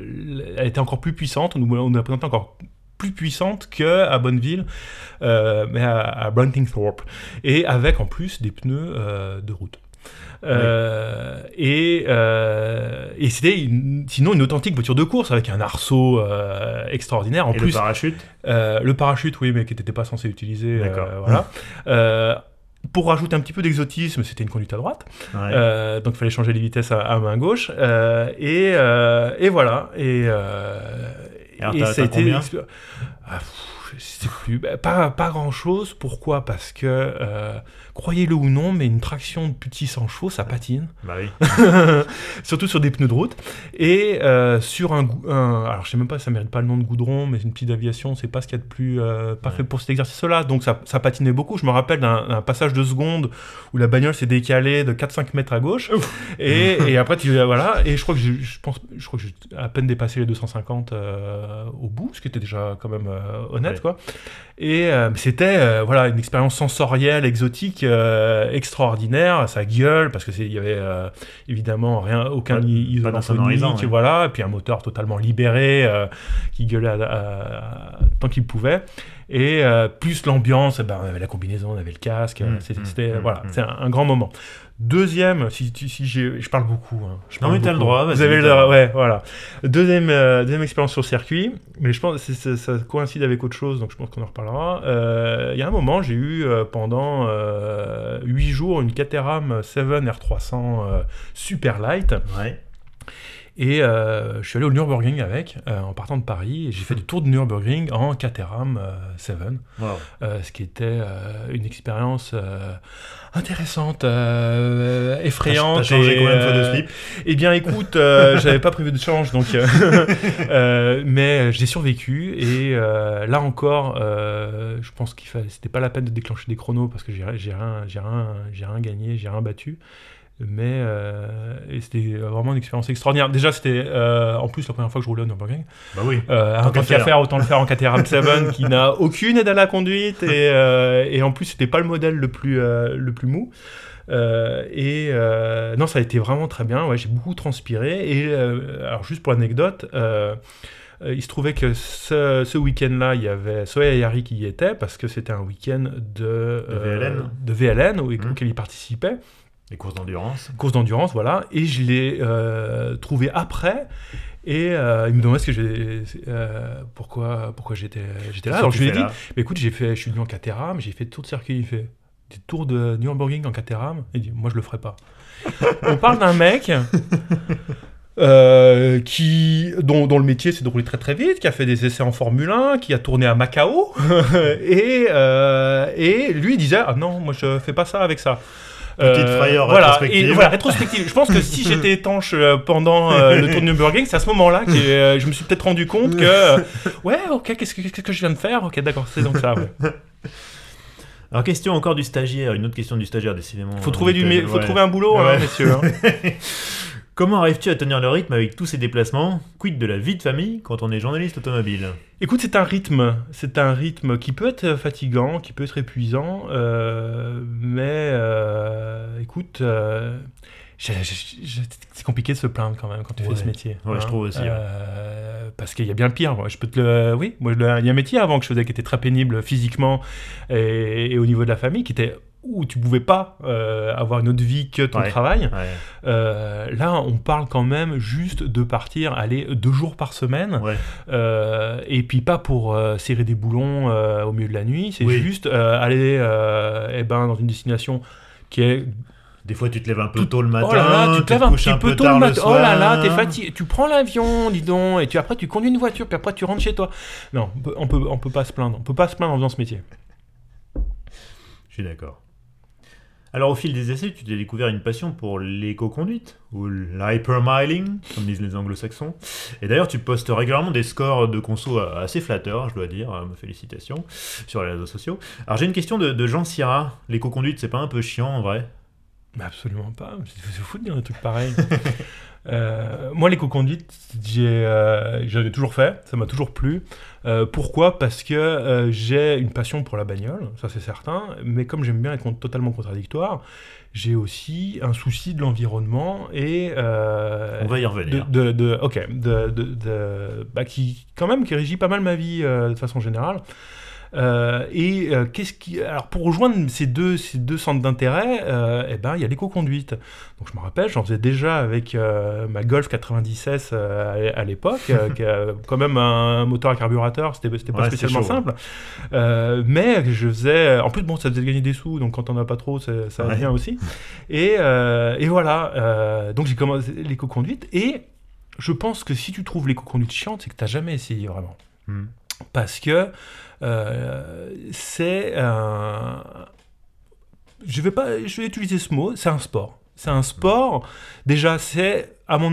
elle était encore plus puissante. On nous, on nous la présentait encore plus puissante que à Bonneville, euh, mais à, à Bruntingthorpe, et avec en plus des pneus euh, de route. Euh, et euh, et c'était sinon une authentique voiture de course avec un arceau euh, extraordinaire. En Et plus, le parachute le parachute, oui, mais qui n'était pas censé utiliser. D'accord. voilà. Pour rajouter un petit peu d'exotisme, c'était une conduite à droite. Ouais. Donc il fallait changer les vitesses à, à main gauche. Et, et voilà. Et alors, et ça a été. Ah, pff, je sais plus. Bah, pas, pas grand chose. Pourquoi? Parce que, euh, croyez-le ou non, mais une traction de plus de 600 chevaux, ça patine. Bah oui. Surtout sur des pneus de route. Et euh, sur un, Alors, je sais même pas si ça mérite pas le nom de goudron, mais une petite aviation, c'est pas ce qu'il y a de plus euh, parfait Ouais. pour cet exercice-là. Donc, ça, ça patinait beaucoup. Je me rappelle d'un passage de seconde où la bagnole s'est décalée de 4-5 mètres à gauche. Et, et après, tu, voilà. Et je crois que j'ai- je pense, je crois que j'ai à peine dépassé les 250 euh, au bout, ce qui était déjà quand même honnête, quoi. Et c'était voilà une expérience sensorielle, exotique, extraordinaire. Ça gueule parce que il y avait évidemment rien, aucun isolant sonique, voilà, et puis un moteur totalement libéré qui gueulait tant qu'il pouvait. Et plus l'ambiance, eh ben, on avait la combinaison, on avait le casque. Mmh, c'était mmh, voilà, mmh, c'est un, grand moment. Deuxième, si, si je parle beaucoup. Hein, je non, mais t'as le droit. Vous avez le droit, ouais, voilà. Deuxième, euh, deuxième expérience sur circuit, mais je pense que ça, coïncide avec autre chose, donc je pense qu'on en reparlera. Euh, il y a un moment, j'ai eu euh, pendant 8 jours une Caterham 7 R300 Super Light. Ouais. Et euh, je suis allé au Nürburgring avec, euh, en partant de Paris, et j'ai fait le tour de Nürburgring en Caterham 7, euh, ce qui était une expérience intéressante, effrayante. T'as changé combien de fois de slip Eh bien, écoute, j'avais pas prévu de change, donc, mais j'ai survécu, et là encore, je pense qu'il fallait, c'était pas la peine de déclencher des chronos parce que j'ai rien, j'ai rien, j'ai rien gagné, j'ai rien battu mais euh, c'était vraiment une expérience extraordinaire. Déjà, c'était euh, en plus la première fois que je roulais au Nürburgring. Bah oui. Euh, un qu'à faire, autant le faire en KTRM 7 qui n'a aucune aide à la conduite et, euh, et en plus, c'était pas le modèle le plus, le plus mou. et non, ça a été vraiment très bien. Ouais, j'ai beaucoup transpiré. Et alors, juste pour l'anecdote, il se trouvait que ce, ce week-end-là, il y avait Soya Yari qui y était parce que c'était un week-end de, de VLN, de VLN où, mmh. auquel il participait. Les courses d'endurance. Courses d'endurance, voilà. Et je l'ai euh, trouvé après. Et euh, il me demandait ce que j'ai, euh, pourquoi, pourquoi j'étais, j'étais là. Alors je lui ai dit, écoute, j'ai fait, je suis venu en Caterham, j'ai fait tout le circuit. Il fait des tours de Nürburgring en Caterham. Il dit, moi je le ferai pas. On parle d'un mec. qui, dont, dont, le métier c'est de rouler très très vite, qui a fait des essais en Formule 1, qui a tourné à Macao, et, et lui il disait ah non moi je fais pas ça avec ça. Petite euh, frayeur voilà, rétrospective. Et, voilà, rétrospective. Je pense que si j'étais étanche euh, pendant euh, le tour de Nürburgring, c'est à ce moment-là que je me suis peut-être rendu compte que, ouais, ok, qu'est-ce que, que je viens de faire? Ok, d'accord, c'est donc ça. Alors, question encore du stagiaire, une autre question du stagiaire, décidément. Faut trouver, du, faut trouver un boulot, hein, messieurs. Hein. Comment arrives-tu à tenir le rythme avec tous ces déplacements Quid de la vie de famille quand on est journaliste automobile Écoute, c'est un rythme. C'est un rythme qui peut être fatigant, qui peut être épuisant, euh, mais euh, écoute, euh, c'est compliqué de se plaindre quand même quand tu fais ce métier. Ouais, je hein. trouve aussi. Parce qu'il y a bien pire. Je peux te le, oui, moi, il y a un métier avant que je faisais qui était très pénible physiquement et, et au niveau de la famille, qui était où tu pouvais pas euh, avoir une autre vie que ton travail. Euh, là, on parle quand même juste de partir, aller deux jours par semaine, euh, et puis pas pour serrer des boulons au milieu de la nuit. C'est juste aller eh ben, dans une destination qui est des fois, tu te lèves un peu tôt le matin. Oh là là, tu te lèves un petit peu tôt le matin. Oh là là, t'es fatigué. Tu prends l'avion, dis donc, et tu, après, tu conduis une voiture, puis après, tu rentres chez toi. Non, on peut, on peut pas se plaindre. On peut pas se plaindre en faisant ce métier. Je suis d'accord. Alors au fil des essais, tu t'es découvert une passion pour l'éco-conduite, ou l'hypermiling, comme disent les anglo-saxons. Et d'ailleurs, tu postes régulièrement des scores de conso assez flatteurs, je dois dire, euh, félicitations, sur les réseaux sociaux. Alors j'ai une question de, Jean Syrah. L'éco-conduite, c'est pas un peu chiant en vrai? Bah Absolument pas, c'est fou de dire des trucs pareils. Euh, moi, l'éco-conduite, euh, j'en ai, toujours fait, ça m'a toujours plu. Euh, pourquoi? Parce que j'ai une passion pour la bagnole, ça c'est certain, mais comme j'aime bien être totalement contradictoire, j'ai aussi un souci de l'environnement et... On va y revenir. De, ok, de, bah, qui quand même qui régit pas mal ma vie de façon générale. Euh, et euh, qu'est-ce qui, alors pour rejoindre ces deux, ces deux centres d'intérêt, euh, eh ben il y a l'éco-conduite. Donc je me rappelle, j'en faisais déjà avec ma Golf 96 à, l'époque, qui a quand même un moteur à carburateur, c'était c'était pas spécialement simple. mais je faisais, en plus bon, ça faisait gagner des sous, donc quand on n'a pas trop, ça, ça va bien aussi. Et, et voilà, donc j'ai commencé l'éco-conduite et je pense que si tu trouves l'éco-conduite chiante, c'est que tu n'as jamais essayé vraiment. Hmm. Parce que c'est un. Je vais pas, je vais utiliser ce mot. C'est un sport. C'est un sport. Déjà, c'est à mon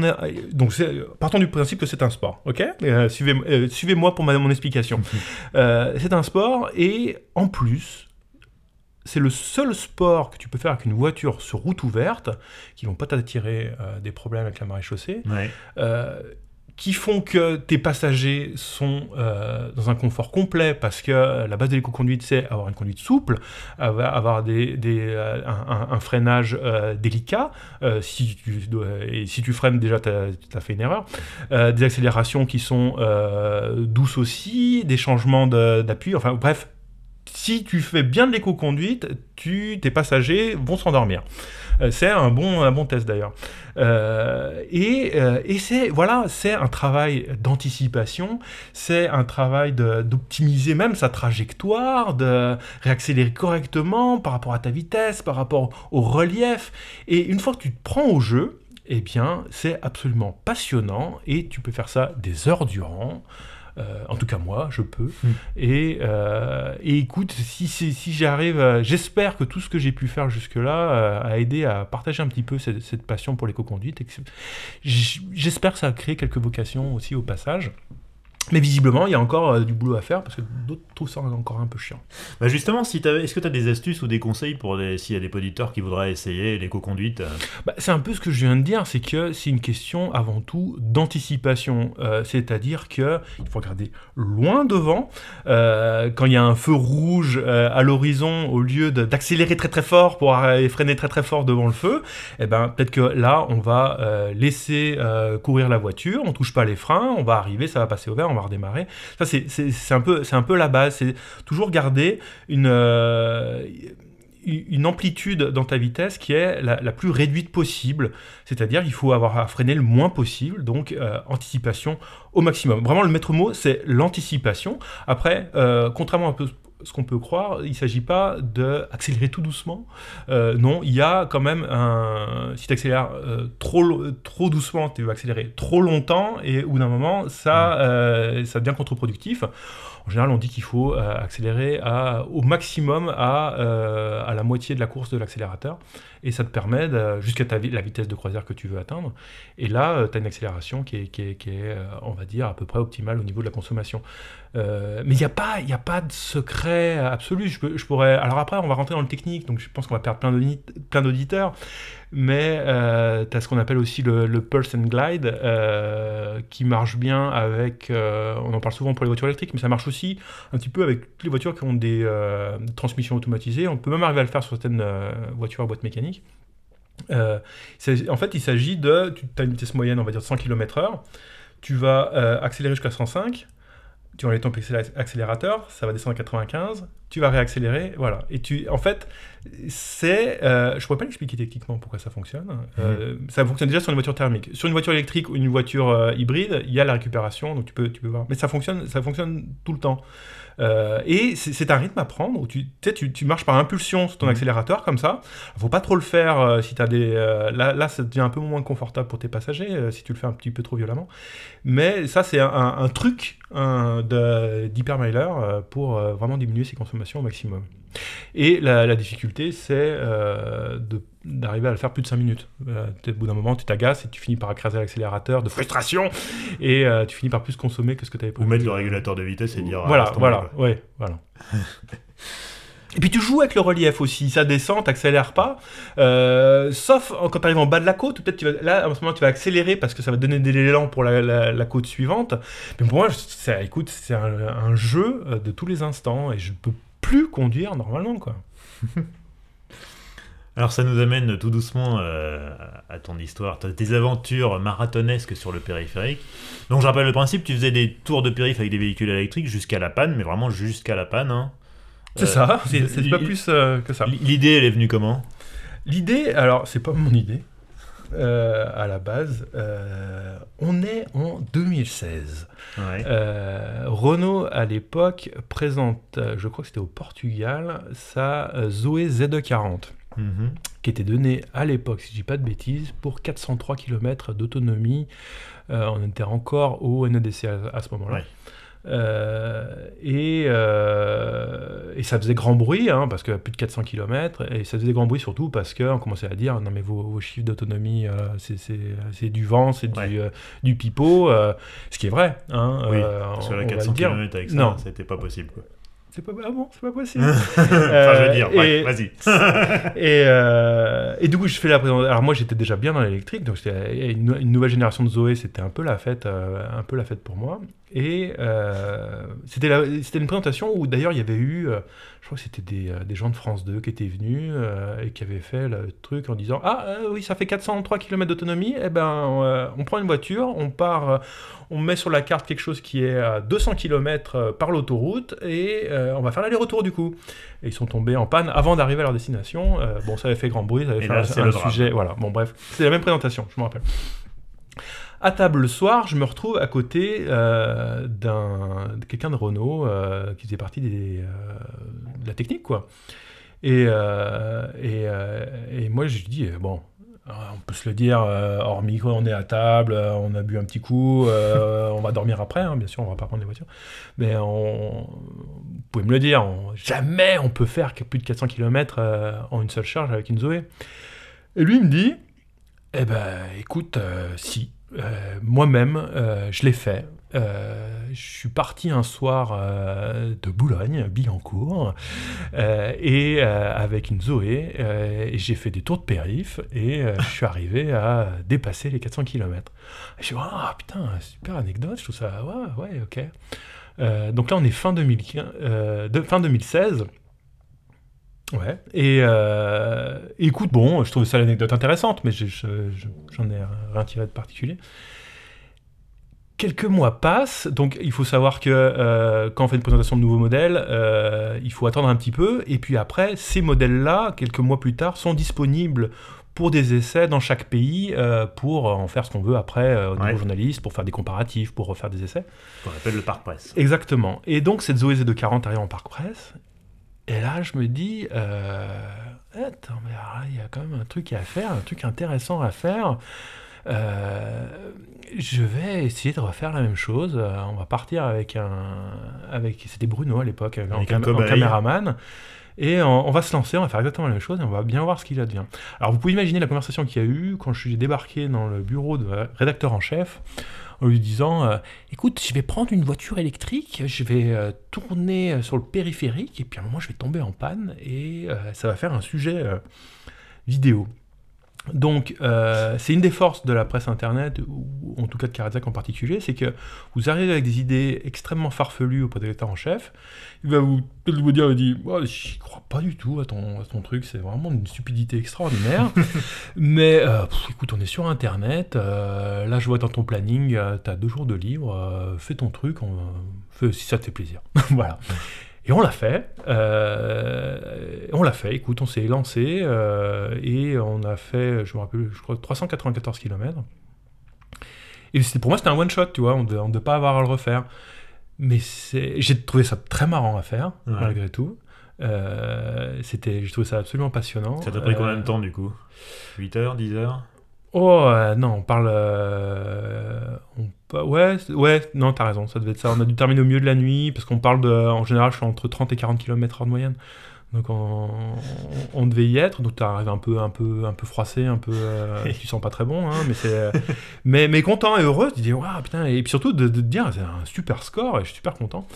donc partons du principe que c'est un sport, ok? Euh, euh, suivez-moi pour ma, mon explication. c'est un sport et en plus, c'est le seul sport que tu peux faire avec une voiture sur route ouverte, qui vont pas t'attirer des problèmes avec la marée chaussée, qui font que tes passagers sont euh, dans un confort complet parce que la base de l'éco-conduite, c'est avoir une conduite souple, avoir des, des, un, freinage délicat. si, tu, et si tu freines, déjà, tu as, fait une erreur. des accélérations qui sont douces aussi, des changements d'appui. Enfin, bref, si tu fais bien de l'éco-conduite, tes passagers vont s'endormir. Euh, c'est un bon, un bon test d'ailleurs. Euh, et, euh, et c'est voilà, c'est un travail d'anticipation, c'est un travail d'optimiser même sa trajectoire, de réaccélérer correctement par rapport à ta vitesse, par rapport au relief. Et une fois que tu te prends au jeu, eh bien, c'est absolument passionnant et tu peux faire ça des heures durant. Euh, en tout cas, moi, je peux. Hmm. Euh, et, écoute, si, si, j'arrive, j'espère que tout ce que j'ai pu faire jusque-là euh, a aidé à partager un petit peu cette, passion pour l'éco-conduite. J'espère que ça a créé quelques vocations aussi au passage. Mais visiblement, il y a encore euh, du boulot à faire parce que d'autres trouvent ça encore un peu chiant. Bah justement, si est-ce que tu as des astuces ou des conseils pour s'il y a des auditeurs qui voudraient essayer l'éco-conduite euh bah, C'est un peu ce que je viens de dire, c'est que c'est une question avant tout d'anticipation. Euh, c'est-à-dire qu'il faut regarder loin devant. quand il y a un feu rouge à l'horizon, au lieu d'accélérer très très fort pour freiner très très fort devant le feu, eh ben, peut-être que là, on va laisser courir la voiture, on touche pas les freins, on va arriver, ça va passer au vert, on va redémarrer. Ça, c'est un, peu, un peu la base. C'est toujours garder une, euh, une amplitude dans ta vitesse qui est la, plus réduite possible. C'est-à-dire, il faut avoir à freiner le moins possible. Donc, euh, anticipation au maximum. Vraiment, le maître mot, c'est l'anticipation. Après, euh, contrairement un peu ce qu'on peut croire, il ne s'agit pas d'accélérer tout doucement. Euh, non, il y a quand même un. Si tu accélères euh, trop, trop doucement, tu vas accélérer trop longtemps et au bout d'un moment, ça, mm. euh, ça devient contre-productif. En général, on dit qu'il faut accélérer à, au maximum à, à la moitié de la course de l'accélérateur et ça te permet jusqu'à la vitesse de croisière que tu veux atteindre. Et là, tu as une accélération qui est, qui est, qui est, on va dire, à peu près optimale au niveau de la consommation. Euh, mais il n'y a, pas, a pas de secret absolu. Je, je, pourrais... Alors après, on va rentrer dans le technique, donc je pense qu'on va perdre plein d'auditeurs. Mais euh, tu as ce qu'on appelle aussi le, le Pulse and Glide, euh, qui marche bien avec... on en parle souvent pour les voitures électriques, mais ça marche aussi un petit peu avec toutes les voitures qui ont des transmissions automatisées. On peut même arriver à le faire sur certaines voitures à boîte mécanique. En fait, il s'agit de... Tu as une vitesse moyenne, on va dire, de 100 km/h. Tu vas accélérer jusqu'à 105 tu enlèves ton accélérateur, ça va descendre à 95, tu vas réaccélérer, voilà. Et tu, en fait, c'est, euh, je pourrais pas l'expliquer techniquement pourquoi ça fonctionne. Euh, mhm. ça fonctionne déjà sur une voiture thermique. Sur une voiture électrique ou une voiture euh, hybride, il y a la récupération, donc tu peux, tu peux voir. Mais ça fonctionne, ça fonctionne tout le temps. Euh, et c'est un rythme à prendre où tu, tu, tu marches par impulsion sur ton mhm. accélérateur comme ça. Il faut pas trop le faire euh, si tu as des. Euh, là, là, ça devient un peu moins confortable pour tes passagers si tu le fais un petit peu trop violemment. Mais ça, c'est un, un, truc d'hypermailer pour vraiment diminuer ses consommations au maximum. Et la, la difficulté, c'est de d'arriver à le faire plus de 5 minutes. Euh, au bout d'un moment, tu t'agaces et tu finis par écraser l'accélérateur de frustration et euh, tu finis par plus consommer que ce que tu avais prévu. Ou mettre le régulateur de vitesse et dire. Voilà, voilà, ouais, voilà. Et puis tu joues avec le relief aussi, ça descend, t'accélères pas, euh, sauf quand tu arrives en bas de la côte, peut-être tu vas, là à ce moment tu vas accélérer parce que ça va donner de l'élan pour la, côte suivante. Mais pour moi, ça, écoute, c'est un, un, jeu de tous les instants et je peux plus conduire normalement quoi. Alors ça nous amène tout doucement euh, à ton histoire, tes aventures marathonesques sur le périphérique. Donc je rappelle le principe, tu faisais des tours de périph' avec des véhicules électriques jusqu'à la panne, mais vraiment jusqu'à la panne. Hein. C'est ça, euh, c'est pas plus euh, que ça. L'idée, elle est venue comment? L'idée, alors c'est pas mon idée. À la base, on est en 2016. Renault, à l'époque, présente, je crois que c'était au Portugal, sa Zoé Z40. Mhm. qui était donné à l'époque, si je dis pas de bêtises, pour 403 km d'autonomie. Euh, on était encore au NEDC à, ce moment-là. Euh, et, euh, et, ça faisait grand bruit, hein, parce que plus de 400 km, et ça faisait grand bruit surtout parce qu'on commençait à dire non mais vos, chiffres d'autonomie, c'est du vent, c'est du, du, pipeau, ce qui est vrai. Hein, oui, sur les 400 km avec ça, c'était pas possible. Quoi. c'est pas, ah bon, c'est pas possible. enfin, je veux dire, ouais, vas-y. et, euh, et du coup, je fais la présentation. Alors moi, j'étais déjà bien dans l'électrique, donc une, une, nouvelle génération de Zoé, c'était un peu la fête, euh, un peu la fête pour moi. Et euh, c'était une présentation où d'ailleurs il y avait eu, euh, je crois que c'était des, euh, des, gens de France 2 qui étaient venus euh, et qui avaient fait le truc en disant Ah oui, ça fait 403 km d'autonomie, eh ben, on prend une voiture, on part, on met sur la carte quelque chose qui est à 200 km par l'autoroute et on va faire l'aller-retour du coup. Et ils sont tombés en panne avant d'arriver à leur destination. bon, ça avait fait grand bruit, ça avait fait un, sujet. Voilà, bon, bref, c'est la même présentation, je me rappelle à table le soir, je me retrouve à côté euh, d'un quelqu'un de Renault euh, qui faisait partie euh, de la technique, quoi. Et, et, et, moi, je dis, bon, on peut se le dire, hors micro, on est à table, on a bu un petit coup, on va dormir après, hein, bien sûr, on va pas prendre les voitures. Mais vous pouvez me le dire, jamais on peut faire plus de 400 km en une seule charge avec une Zoé. Et lui, il me dit, eh ben, écoute, si, euh, moi-même, euh, je l'ai fait. Euh, je suis parti un soir de Boulogne, Billancourt, et avec une Zoé, et j'ai fait des tours de périph, et je suis arrivé à dépasser les 400 km. je suis ah putain, super anecdote, je trouve ça, ouais, ouais, ok. donc là, on est fin, 2015, de, fin 2016. Ouais. Et euh, écoute, bon, je trouve ça l'anecdote intéressante, mais j'en ai rien tiré de particulier. Quelques mois passent, donc il faut savoir que euh, quand on fait une présentation de nouveaux modèles, euh, il faut attendre un petit peu, et puis après, ces modèles-là, quelques mois plus tard, sont disponibles pour des essais dans chaque pays, pour en faire ce qu'on veut après au niveau journaliste, pour faire des comparatifs, pour refaire des essais. Qu'on appelle le parc presse. Exactement. Et donc cette Zoé Z240 arrive en parc presse, et là, je me dis, euh, attends, mais il y a quand même un truc à faire, un truc intéressant à faire. Euh, je vais essayer de refaire la même chose. Euh, on va partir avec un, avec, c'était Bruno à l'époque, un, caméraman. Et on, va se lancer, on va faire exactement la même chose et on va bien voir ce qu'il advient. Alors vous pouvez imaginer la conversation qu'il y a eu quand je suis débarqué dans le bureau de rédacteur en chef en lui disant euh, Écoute, je vais prendre une voiture électrique, je vais euh, tourner euh, sur le périphérique, et puis à un moment, je vais tomber en panne, et ça va faire un sujet vidéo. Donc, c'est une des forces de la presse internet, ou en tout cas de Karazak en particulier, c'est que vous arrivez avec des idées extrêmement farfelues au prédateur en chef. Il va vous, vous dire, il dit, oh, j'y crois pas du tout à ton, ton truc, c'est vraiment une stupidité extraordinaire. Mais euh, écoute, on est sur Internet, euh, là je vois dans ton planning, euh, tu as deux jours de livre, fais ton truc, fais, si ça te fait plaisir. voilà. Et on l'a fait. on l'a fait, écoute, on s'est lancé et on a fait, je me rappelle, je crois 394 km. Et pour moi, c'était un one shot, tu vois, on ne devait pas avoir à le refaire. Mais j'ai trouvé ça très marrant à faire, malgré tout. Euh, c'était, j'ai trouvé ça absolument passionnant. Ça t'a pris combien de euh, temps du coup? 8 heures, 10 heures? Oh euh, non, on parle. On, ouais, ouais, non, t'as raison, ça devait être ça. On a dû terminer au milieu de la nuit parce qu'on parle de. En général, je suis entre 30 et 40 km/h de moyenne. Donc on, devait y être, donc tu arrives un peu, un peu, un peu froissé, un peu, euh, tu sens pas très bon, hein, mais c'est, euh, mais, mais content et heureux, tu dis waouh putain, et puis surtout de, te dire c'est un super score et je suis super content.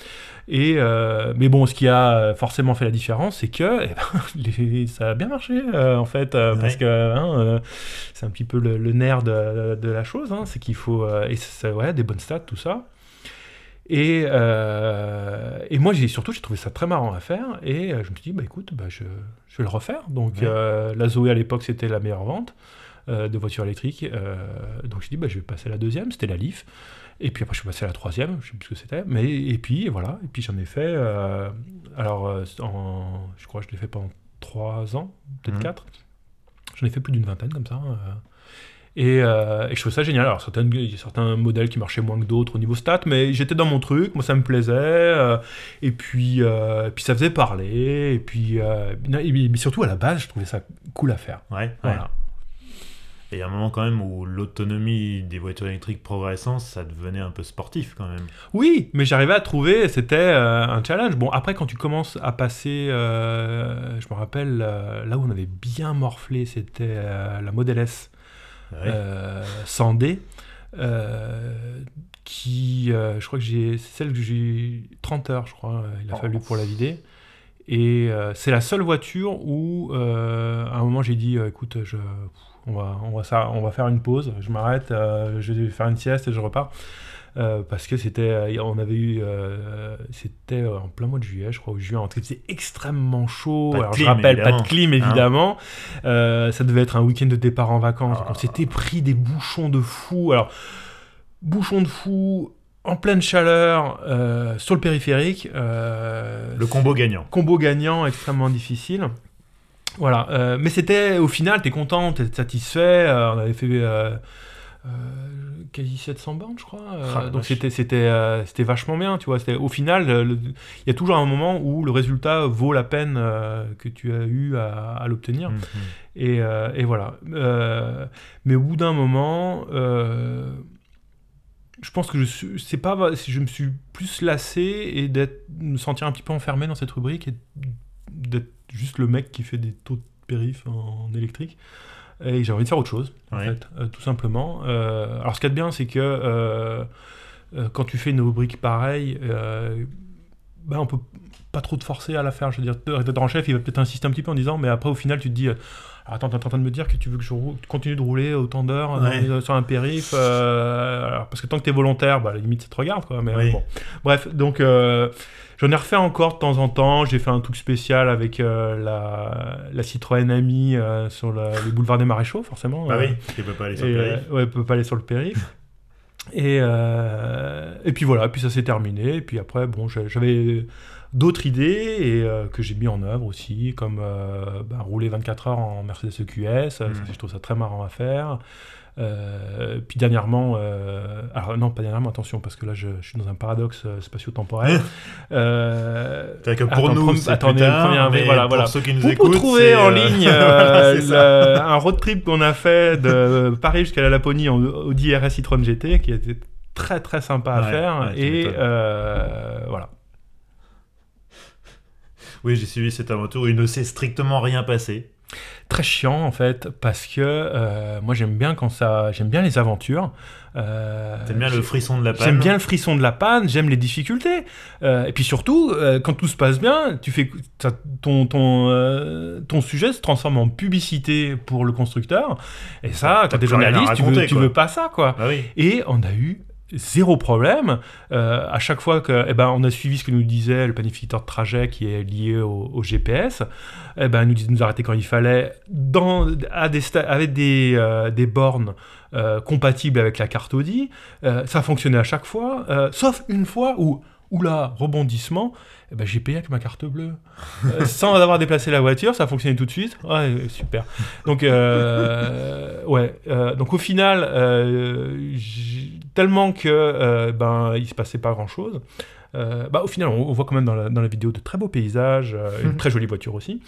Et euh, mais bon, ce qui a forcément fait la différence, c'est que eh ben, ça a bien marché en fait, parce que hein, c'est un petit peu le, nerf de, de, la chose, hein, c'est qu'il faut et ça, ouais, des bonnes stats, tout ça. Et, euh, et moi, j'ai surtout, j'ai trouvé ça très marrant à faire. Et euh, je me suis dit, bah écoute, bah, je, je vais le refaire. Donc, euh, la Zoé à l'époque, c'était la meilleure vente de voitures électriques. donc, je me dit, bah, je vais passer à la deuxième, c'était la Leaf. Et puis après, je suis passé à la troisième, je sais plus ce que c'était. Mais, et puis, voilà. Et puis, j'en ai fait. alors, en, je crois que je l'ai fait pendant trois ans, peut-être mmh. quatre. J'en ai fait plus d'une vingtaine comme ça. Euh, et, je trouve ça génial. Alors, il y a certains modèles qui marchaient moins que d'autres au niveau stats, mais j'étais dans mon truc, moi ça me plaisait. Euh, et, puis, euh, puis ça faisait parler. Et puis, mais surtout à la base, je trouvais ça cool à faire. Ouais, voilà. Et il y a un moment quand même où l'autonomie des voitures électriques progressant, ça devenait un peu sportif quand même. Oui, mais j'arrivais à trouver, c'était un challenge. Bon, après, quand tu commences à passer, je me rappelle, là où on avait bien morflé, c'était la Model S. Euh, Sandé, euh, qui, je crois que j'ai, c'est celle que j'ai 30 heures, je crois, il a fallu pour la vider. Et c'est la seule voiture où, à un moment, j'ai dit, écoute, je, on va, on va, ça, on va faire une pause, je m'arrête, je vais faire une sieste et je repars. Euh, parce que c'était, euh, on avait eu, euh, c'était en plein mois de juillet, je crois, au juin. C'était extrêmement chaud. Alors, je rappelle, pas de clim hein. évidemment. ça devait être un week-end de départ en vacances. On s'était pris des bouchons de fou. Alors, bouchons de fou en pleine chaleur sur le périphérique. le combo gagnant. Combo gagnant, extrêmement difficile. Voilà, mais c'était au final, t'es content, t'es satisfait. on avait fait quasi 700 bornes, je crois. Euh, ah, donc c'était c'était euh, c'était vachement bien, tu vois. Au final, il y a toujours un moment où le résultat vaut la peine que tu as eu à, l'obtenir. Mhm. et, et, voilà. mais au bout d'un moment, je pense que je sais pas, je me suis plus lassé et d'être me sentir un petit peu enfermé dans cette rubrique et d'être juste le mec qui fait des taux de périph en électrique et j'ai envie de faire autre chose, en fait, euh, tout simplement. Euh, alors, ce qu'il y a de bien, c'est que euh, quand tu fais une rubrique pareille, ben, on peut pas trop te forcer à la faire. Je veux dire, rédacteur en chef, il va peut-être insister un petit peu en disant, mais après, au final, tu te dis. Attends, tu es en train de me dire que tu veux que je continue de rouler autant d'heures sur un périph Parce que tant que tu es volontaire, bah, à la limite, ça te regarde. Quoi, mais, bon. Bref, donc J'en ai refait encore de temps en temps. J'ai fait un truc spécial avec euh, la, la, Citroën Ami euh, sur le boulevard des Maréchaux, forcément. Ah oui, qui peut pas aller sur le périph. ouais, peut pas aller sur le périph. et, et puis voilà, puis ça s'est terminé. Et puis après, bon, j'avais d'autres idées et que j'ai mis en œuvre aussi, comme bah, rouler 24 heures en Mercedes EQS. Mmh. je trouve ça très marrant à faire. Euh, puis dernièrement, euh, alors non, pas dernièrement, attention, parce que là je, suis dans un paradoxe euh, spatio-temporel. que pour nous, c'est attendez, mais voilà, pour ceux qui nous écoutent, Vous trouver en ligne un road trip qu'on a fait de Paris jusqu'à la Laponie en Audi RS e-tron GT, qui était très très sympa à faire. et voilà. Oui, j'ai suivi cette aventure. Il ne s'est strictement rien passé très chiant en fait parce que euh, moi j'aime bien quand ça j'aime bien les aventures euh, T'aimes bien le frisson de la panne J'aime bien le frisson de la panne, j'aime les difficultés. Euh, et puis surtout, euh, quand tout se passe bien, tu fais ton, ton, ton sujet se transforme en publicité pour le constructeur. Et ça, quand t'es journaliste, tu veux, tu veux pas ça, quoi. Bah et on a eu zéro problème. Euh, à chaque fois que, eh ben, on a suivi ce que nous disait le planificateur de trajet qui est lié au, GPS, eh ben, nous disait de nous arrêter quand il fallait, dans, à des avec des, euh, des bornes euh, compatibles avec la carte Audi. ça fonctionnait à chaque fois, sauf une fois où, oula, rebondissement, eh ben, j'ai payé avec ma carte bleue. sans avoir déplacé la voiture, ça a fonctionné tout de suite. Ouais, super. Donc, ouais. donc au final, tellement que euh, ben il se passait pas grand chose. Euh, bah, au final, on, voit quand même dans la, dans la, vidéo de très beaux paysages, euh, une mhm. très jolie voiture aussi.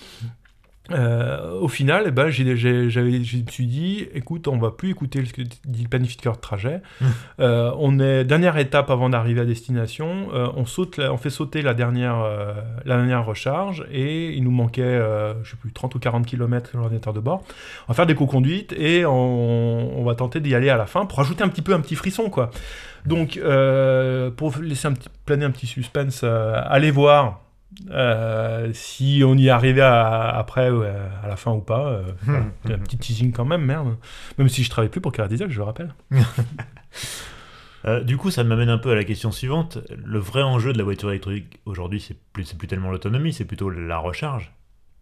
Au final, eh ben, j'ai, j'ai, je me suis dit, écoute, on va plus écouter ce que dit le planificateur de trajet. Mhm. on est dernière étape avant d'arriver à destination. on saute, on fait sauter la dernière, la dernière recharge et il nous manquait, je sais plus, 30 ou 40 km sur l'ordinateur de bord. On va faire des co-conduites et on, on va tenter d'y aller à la fin pour ajouter un petit peu un petit frisson, quoi. Donc, euh, pour laisser un petit, planer un petit suspense, euh, allez voir euh, si on y arrivait après, à la fin ou pas. Hmm. un petit teasing quand même, merde. Même si je travaille plus pour Caradisac, je le rappelle. du coup, ça m'amène un peu à la question suivante. Le vrai enjeu de la voiture électrique aujourd'hui, c'est plus, plus tellement l'autonomie, c'est plutôt la recharge.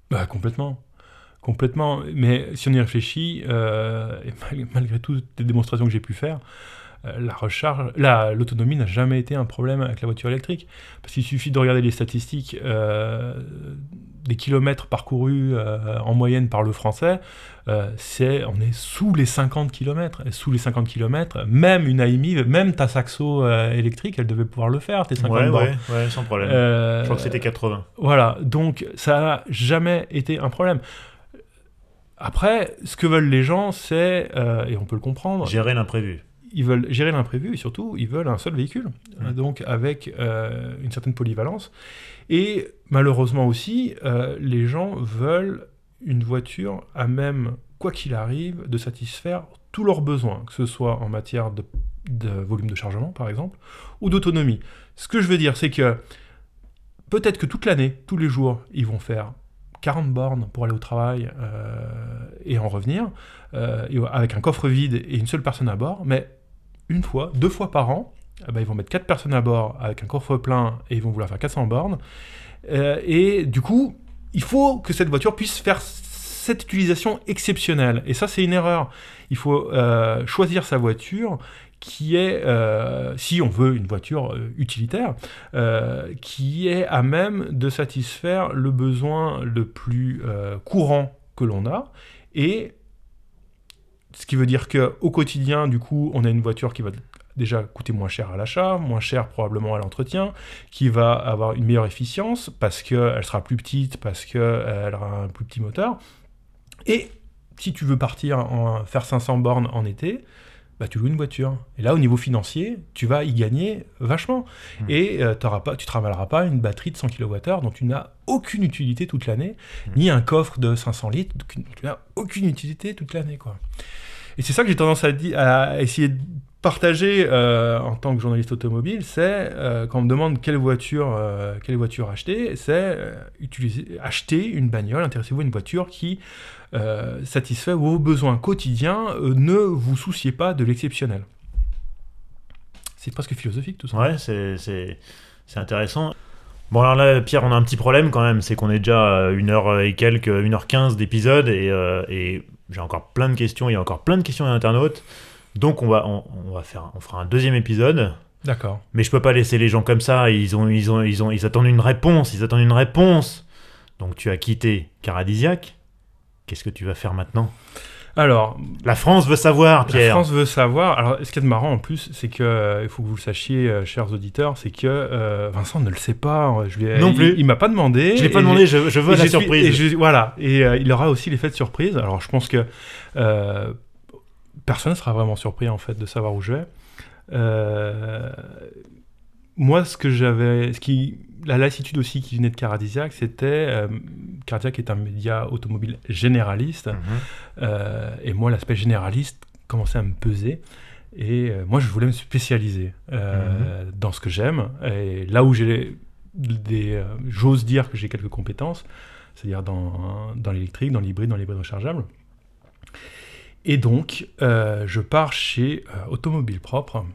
Bah, complètement. Complètement. Mais si on y réfléchit, et malgré toutes les démonstrations que j'ai pu faire, euh, la recharge, l'autonomie n'a jamais été un problème avec la voiture électrique. Parce qu'il suffit de regarder les statistiques euh, des kilomètres parcourus euh, en moyenne par le français, c'est, on est sous les 50 km. Et sous les 50 km, même une AMI, même ta Saxo électrique, elle devait pouvoir le faire, tes 50 ouais, ouais, ouais, sans problème. Je crois que c'était 80. Voilà, donc ça n'a jamais été un problème. Après, ce que veulent les gens, c'est, et on peut le comprendre... Gérer l'imprévu ils veulent gérer l'imprévu et surtout, ils veulent un seul véhicule, donc avec euh, une certaine polyvalence. Et malheureusement aussi, euh, les gens veulent une voiture à même quoi qu'il arrive, de satisfaire tous leurs besoins, que ce soit en matière de, volume de chargement, par exemple, ou d'autonomie. Ce que je veux dire, c'est que peut-être que toute l'année, tous les jours, ils vont faire 40 bornes pour aller au travail euh, et en revenir, euh, avec un coffre vide et une seule personne à bord, mais une fois, deux fois par an, eh ben, ils vont mettre quatre personnes à bord avec un coffre plein et ils vont vouloir faire 400 bornes. Euh, et du coup, il faut que cette voiture puisse faire cette utilisation exceptionnelle. Et ça, c'est une erreur. Il faut euh, choisir sa voiture qui est, euh, si on veut une voiture utilitaire, qui est à même de satisfaire le besoin le plus courant que l'on a. Et ce qui veut dire qu'au quotidien, du coup, on a une voiture qui va déjà coûter moins cher à l'achat, moins cher probablement à l'entretien, qui va avoir une meilleure efficience parce qu'elle sera plus petite, parce qu'elle aura un plus petit moteur. Et si tu veux partir faire 500 bornes en été, bah, tu loues une voiture. Et là, au niveau financier, tu vas y gagner vachement. Mmh. Et euh, pas, tu ne travailleras pas une batterie de 100 kWh dont tu n'as aucune utilité toute l'année, mmh. ni un coffre de 500 litres dont tu n'as aucune utilité toute l'année. quoi. Et c'est ça que j'ai tendance à, à, essayer de partager euh, en tant que journaliste automobile, c'est euh, quand on me demande quelle voiture, euh, quelle voiture acheter, c'est utiliser, acheter une bagnole, intéressez-vous à une voiture qui satisfait vos besoins quotidiens, ne vous souciez pas de l'exceptionnel. C'est presque philosophique tout ça. Ouais, c'est intéressant. Bon alors là, Pierre, on a un petit problème quand même, c'est qu'on est déjà à une heure et quelques, une heure quinze d'épisode et, et j'ai encore plein de questions, il y a encore plein de questions d'internautes. Donc on va, on, va faire, on fera un deuxième épisode. D'accord. Mais je peux pas laisser les gens comme ça. Ils ont, ils ont, ils ont, ils attendent une réponse. Ils attendent une réponse. Donc tu as quitté Caradisiac. Qu'est-ce que tu vas faire maintenant? Alors, la France veut savoir, Pierre. La France veut savoir. Alors, ce qui est marrant en plus, c'est que euh, il faut que vous le sachiez, euh, chers auditeurs, c'est que euh, Vincent ne le sait pas. Je lui non plus. Il, m'a pas demandé. Je l'ai pas demandé. Je, veux la surprise. et voilà. Et il aura aussi l'effet de surprise. Alors, je pense que personne ne sera vraiment surpris en fait de savoir où je vais. Moi, ce que j'avais, ce qui, la lassitude aussi qui venait de Caradisiac, c'était euh, Caradisiac est un média automobile généraliste, mhm. euh, et moi, l'aspect généraliste commençait à me peser. Et moi, je voulais me spécialiser mhm. dans ce que j'aime, et là où j'ai des, j'ose dire que j'ai quelques compétences, c'est-à-dire dans, dans l'électrique, dans l'hybride, dans l'hybride rechargeable. Et donc, euh, je pars chez euh, Automobile Propre,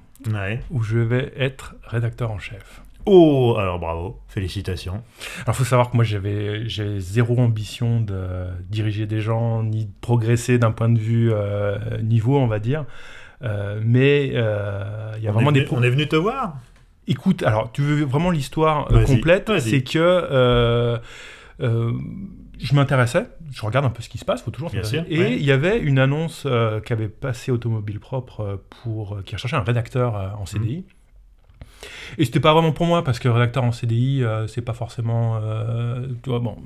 où je vais être rédacteur en chef. Oh, alors bravo, félicitations. Alors, faut savoir que moi, j'avais j'ai zéro ambition de diriger des gens, ni de progresser d'un point de vue euh, niveau, on va dire. mais il y a vraiment des... On est venu te voir Écoute, alors, tu veux vraiment l'histoire complète? C'est que je m'intéressais, je regarde un peu ce qui se passe, faut toujours. Bien sûr, et il y avait une annonce euh, qu'avait passé Automobile Propre euh, pour euh, qui recherchait un rédacteur en CDI. Et c'était pas vraiment pour moi parce que rédacteur en CDI, c'est pas forcément, tu vois, bon,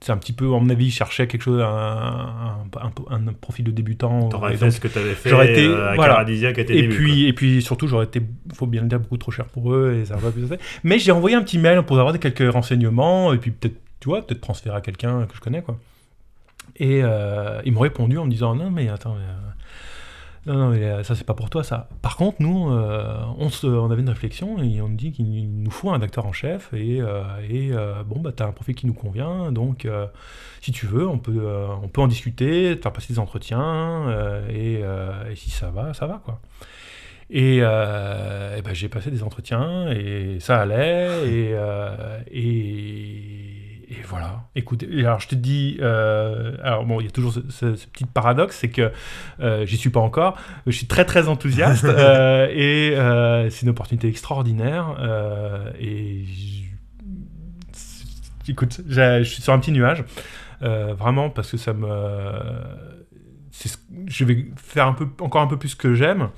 c'est un petit peu, à mon avis, cherchait quelque chose, un, un, profil de débutant. T'aurais fait ce que t'avais fait j'aurais été, à voilà. et puis, et puis surtout, j'aurais été, faut bien le dire, beaucoup trop cher pour eux et ça va plus Mais j'ai envoyé un petit mail pour avoir quelques renseignements et puis peut-être tu vois, peut-être transférer à quelqu'un que je connais, quoi. Et euh, ils m'ont répondu en me disant non mais attends, euh, non, non mais euh, ça c'est pas pour toi ça. Par contre nous, on, se, on avait une réflexion et on nous dit qu'il nous faut un acteur en chef et, et bon bah t'as un profil qui nous convient donc si tu veux on peut on peut en discuter, te faire passer des entretiens et, si ça va ça va quoi. Et, ben, j'ai passé des entretiens et ça allait et, et et voilà. Écoute, alors je te dis, euh, alors bon, il y a toujours ce, petit paradoxe, c'est que euh, j'y suis pas encore. Je suis très très enthousiaste euh, et c'est une opportunité extraordinaire. et écoute, je suis sur un petit nuage, vraiment parce que ça me, je vais faire un peu encore un peu plus que j'aime.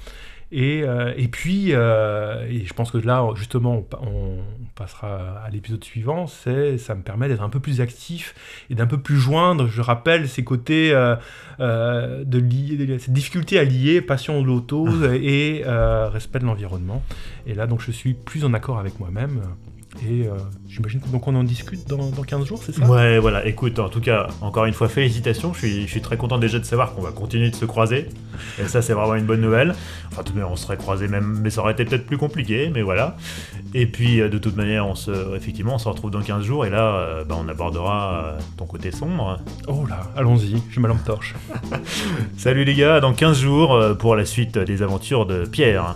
Et, euh, et puis, euh, et je pense que là, justement, on, passera à l'épisode suivant, c'est, ça me permet d'être un peu plus actif et d'un peu plus joindre, je rappelle, ces côtés euh, de lier, cette difficulté à lier passion de l'auto et respect de l'environnement. Et là, donc, je suis plus en accord avec moi-même. Et euh, j'imagine qu'on en discute dans, dans 15 jours, c'est ça? Ouais, voilà. Écoute, en tout cas, encore une fois, félicitations. Je suis, je suis très content déjà de savoir qu'on va continuer de se croiser. Et ça, c'est vraiment une bonne nouvelle. Enfin, tout de même, on serait croisés même, mais ça aurait été peut-être plus compliqué, mais voilà. Et puis, euh, de toute manière, on se, effectivement, on se retrouve dans 15 jours. Et là, euh, bah, on abordera euh, ton côté sombre. Oh là, allons-y, j'ai ma lampe torche. Salut les gars, dans 15 jours pour la suite des aventures de Pierre.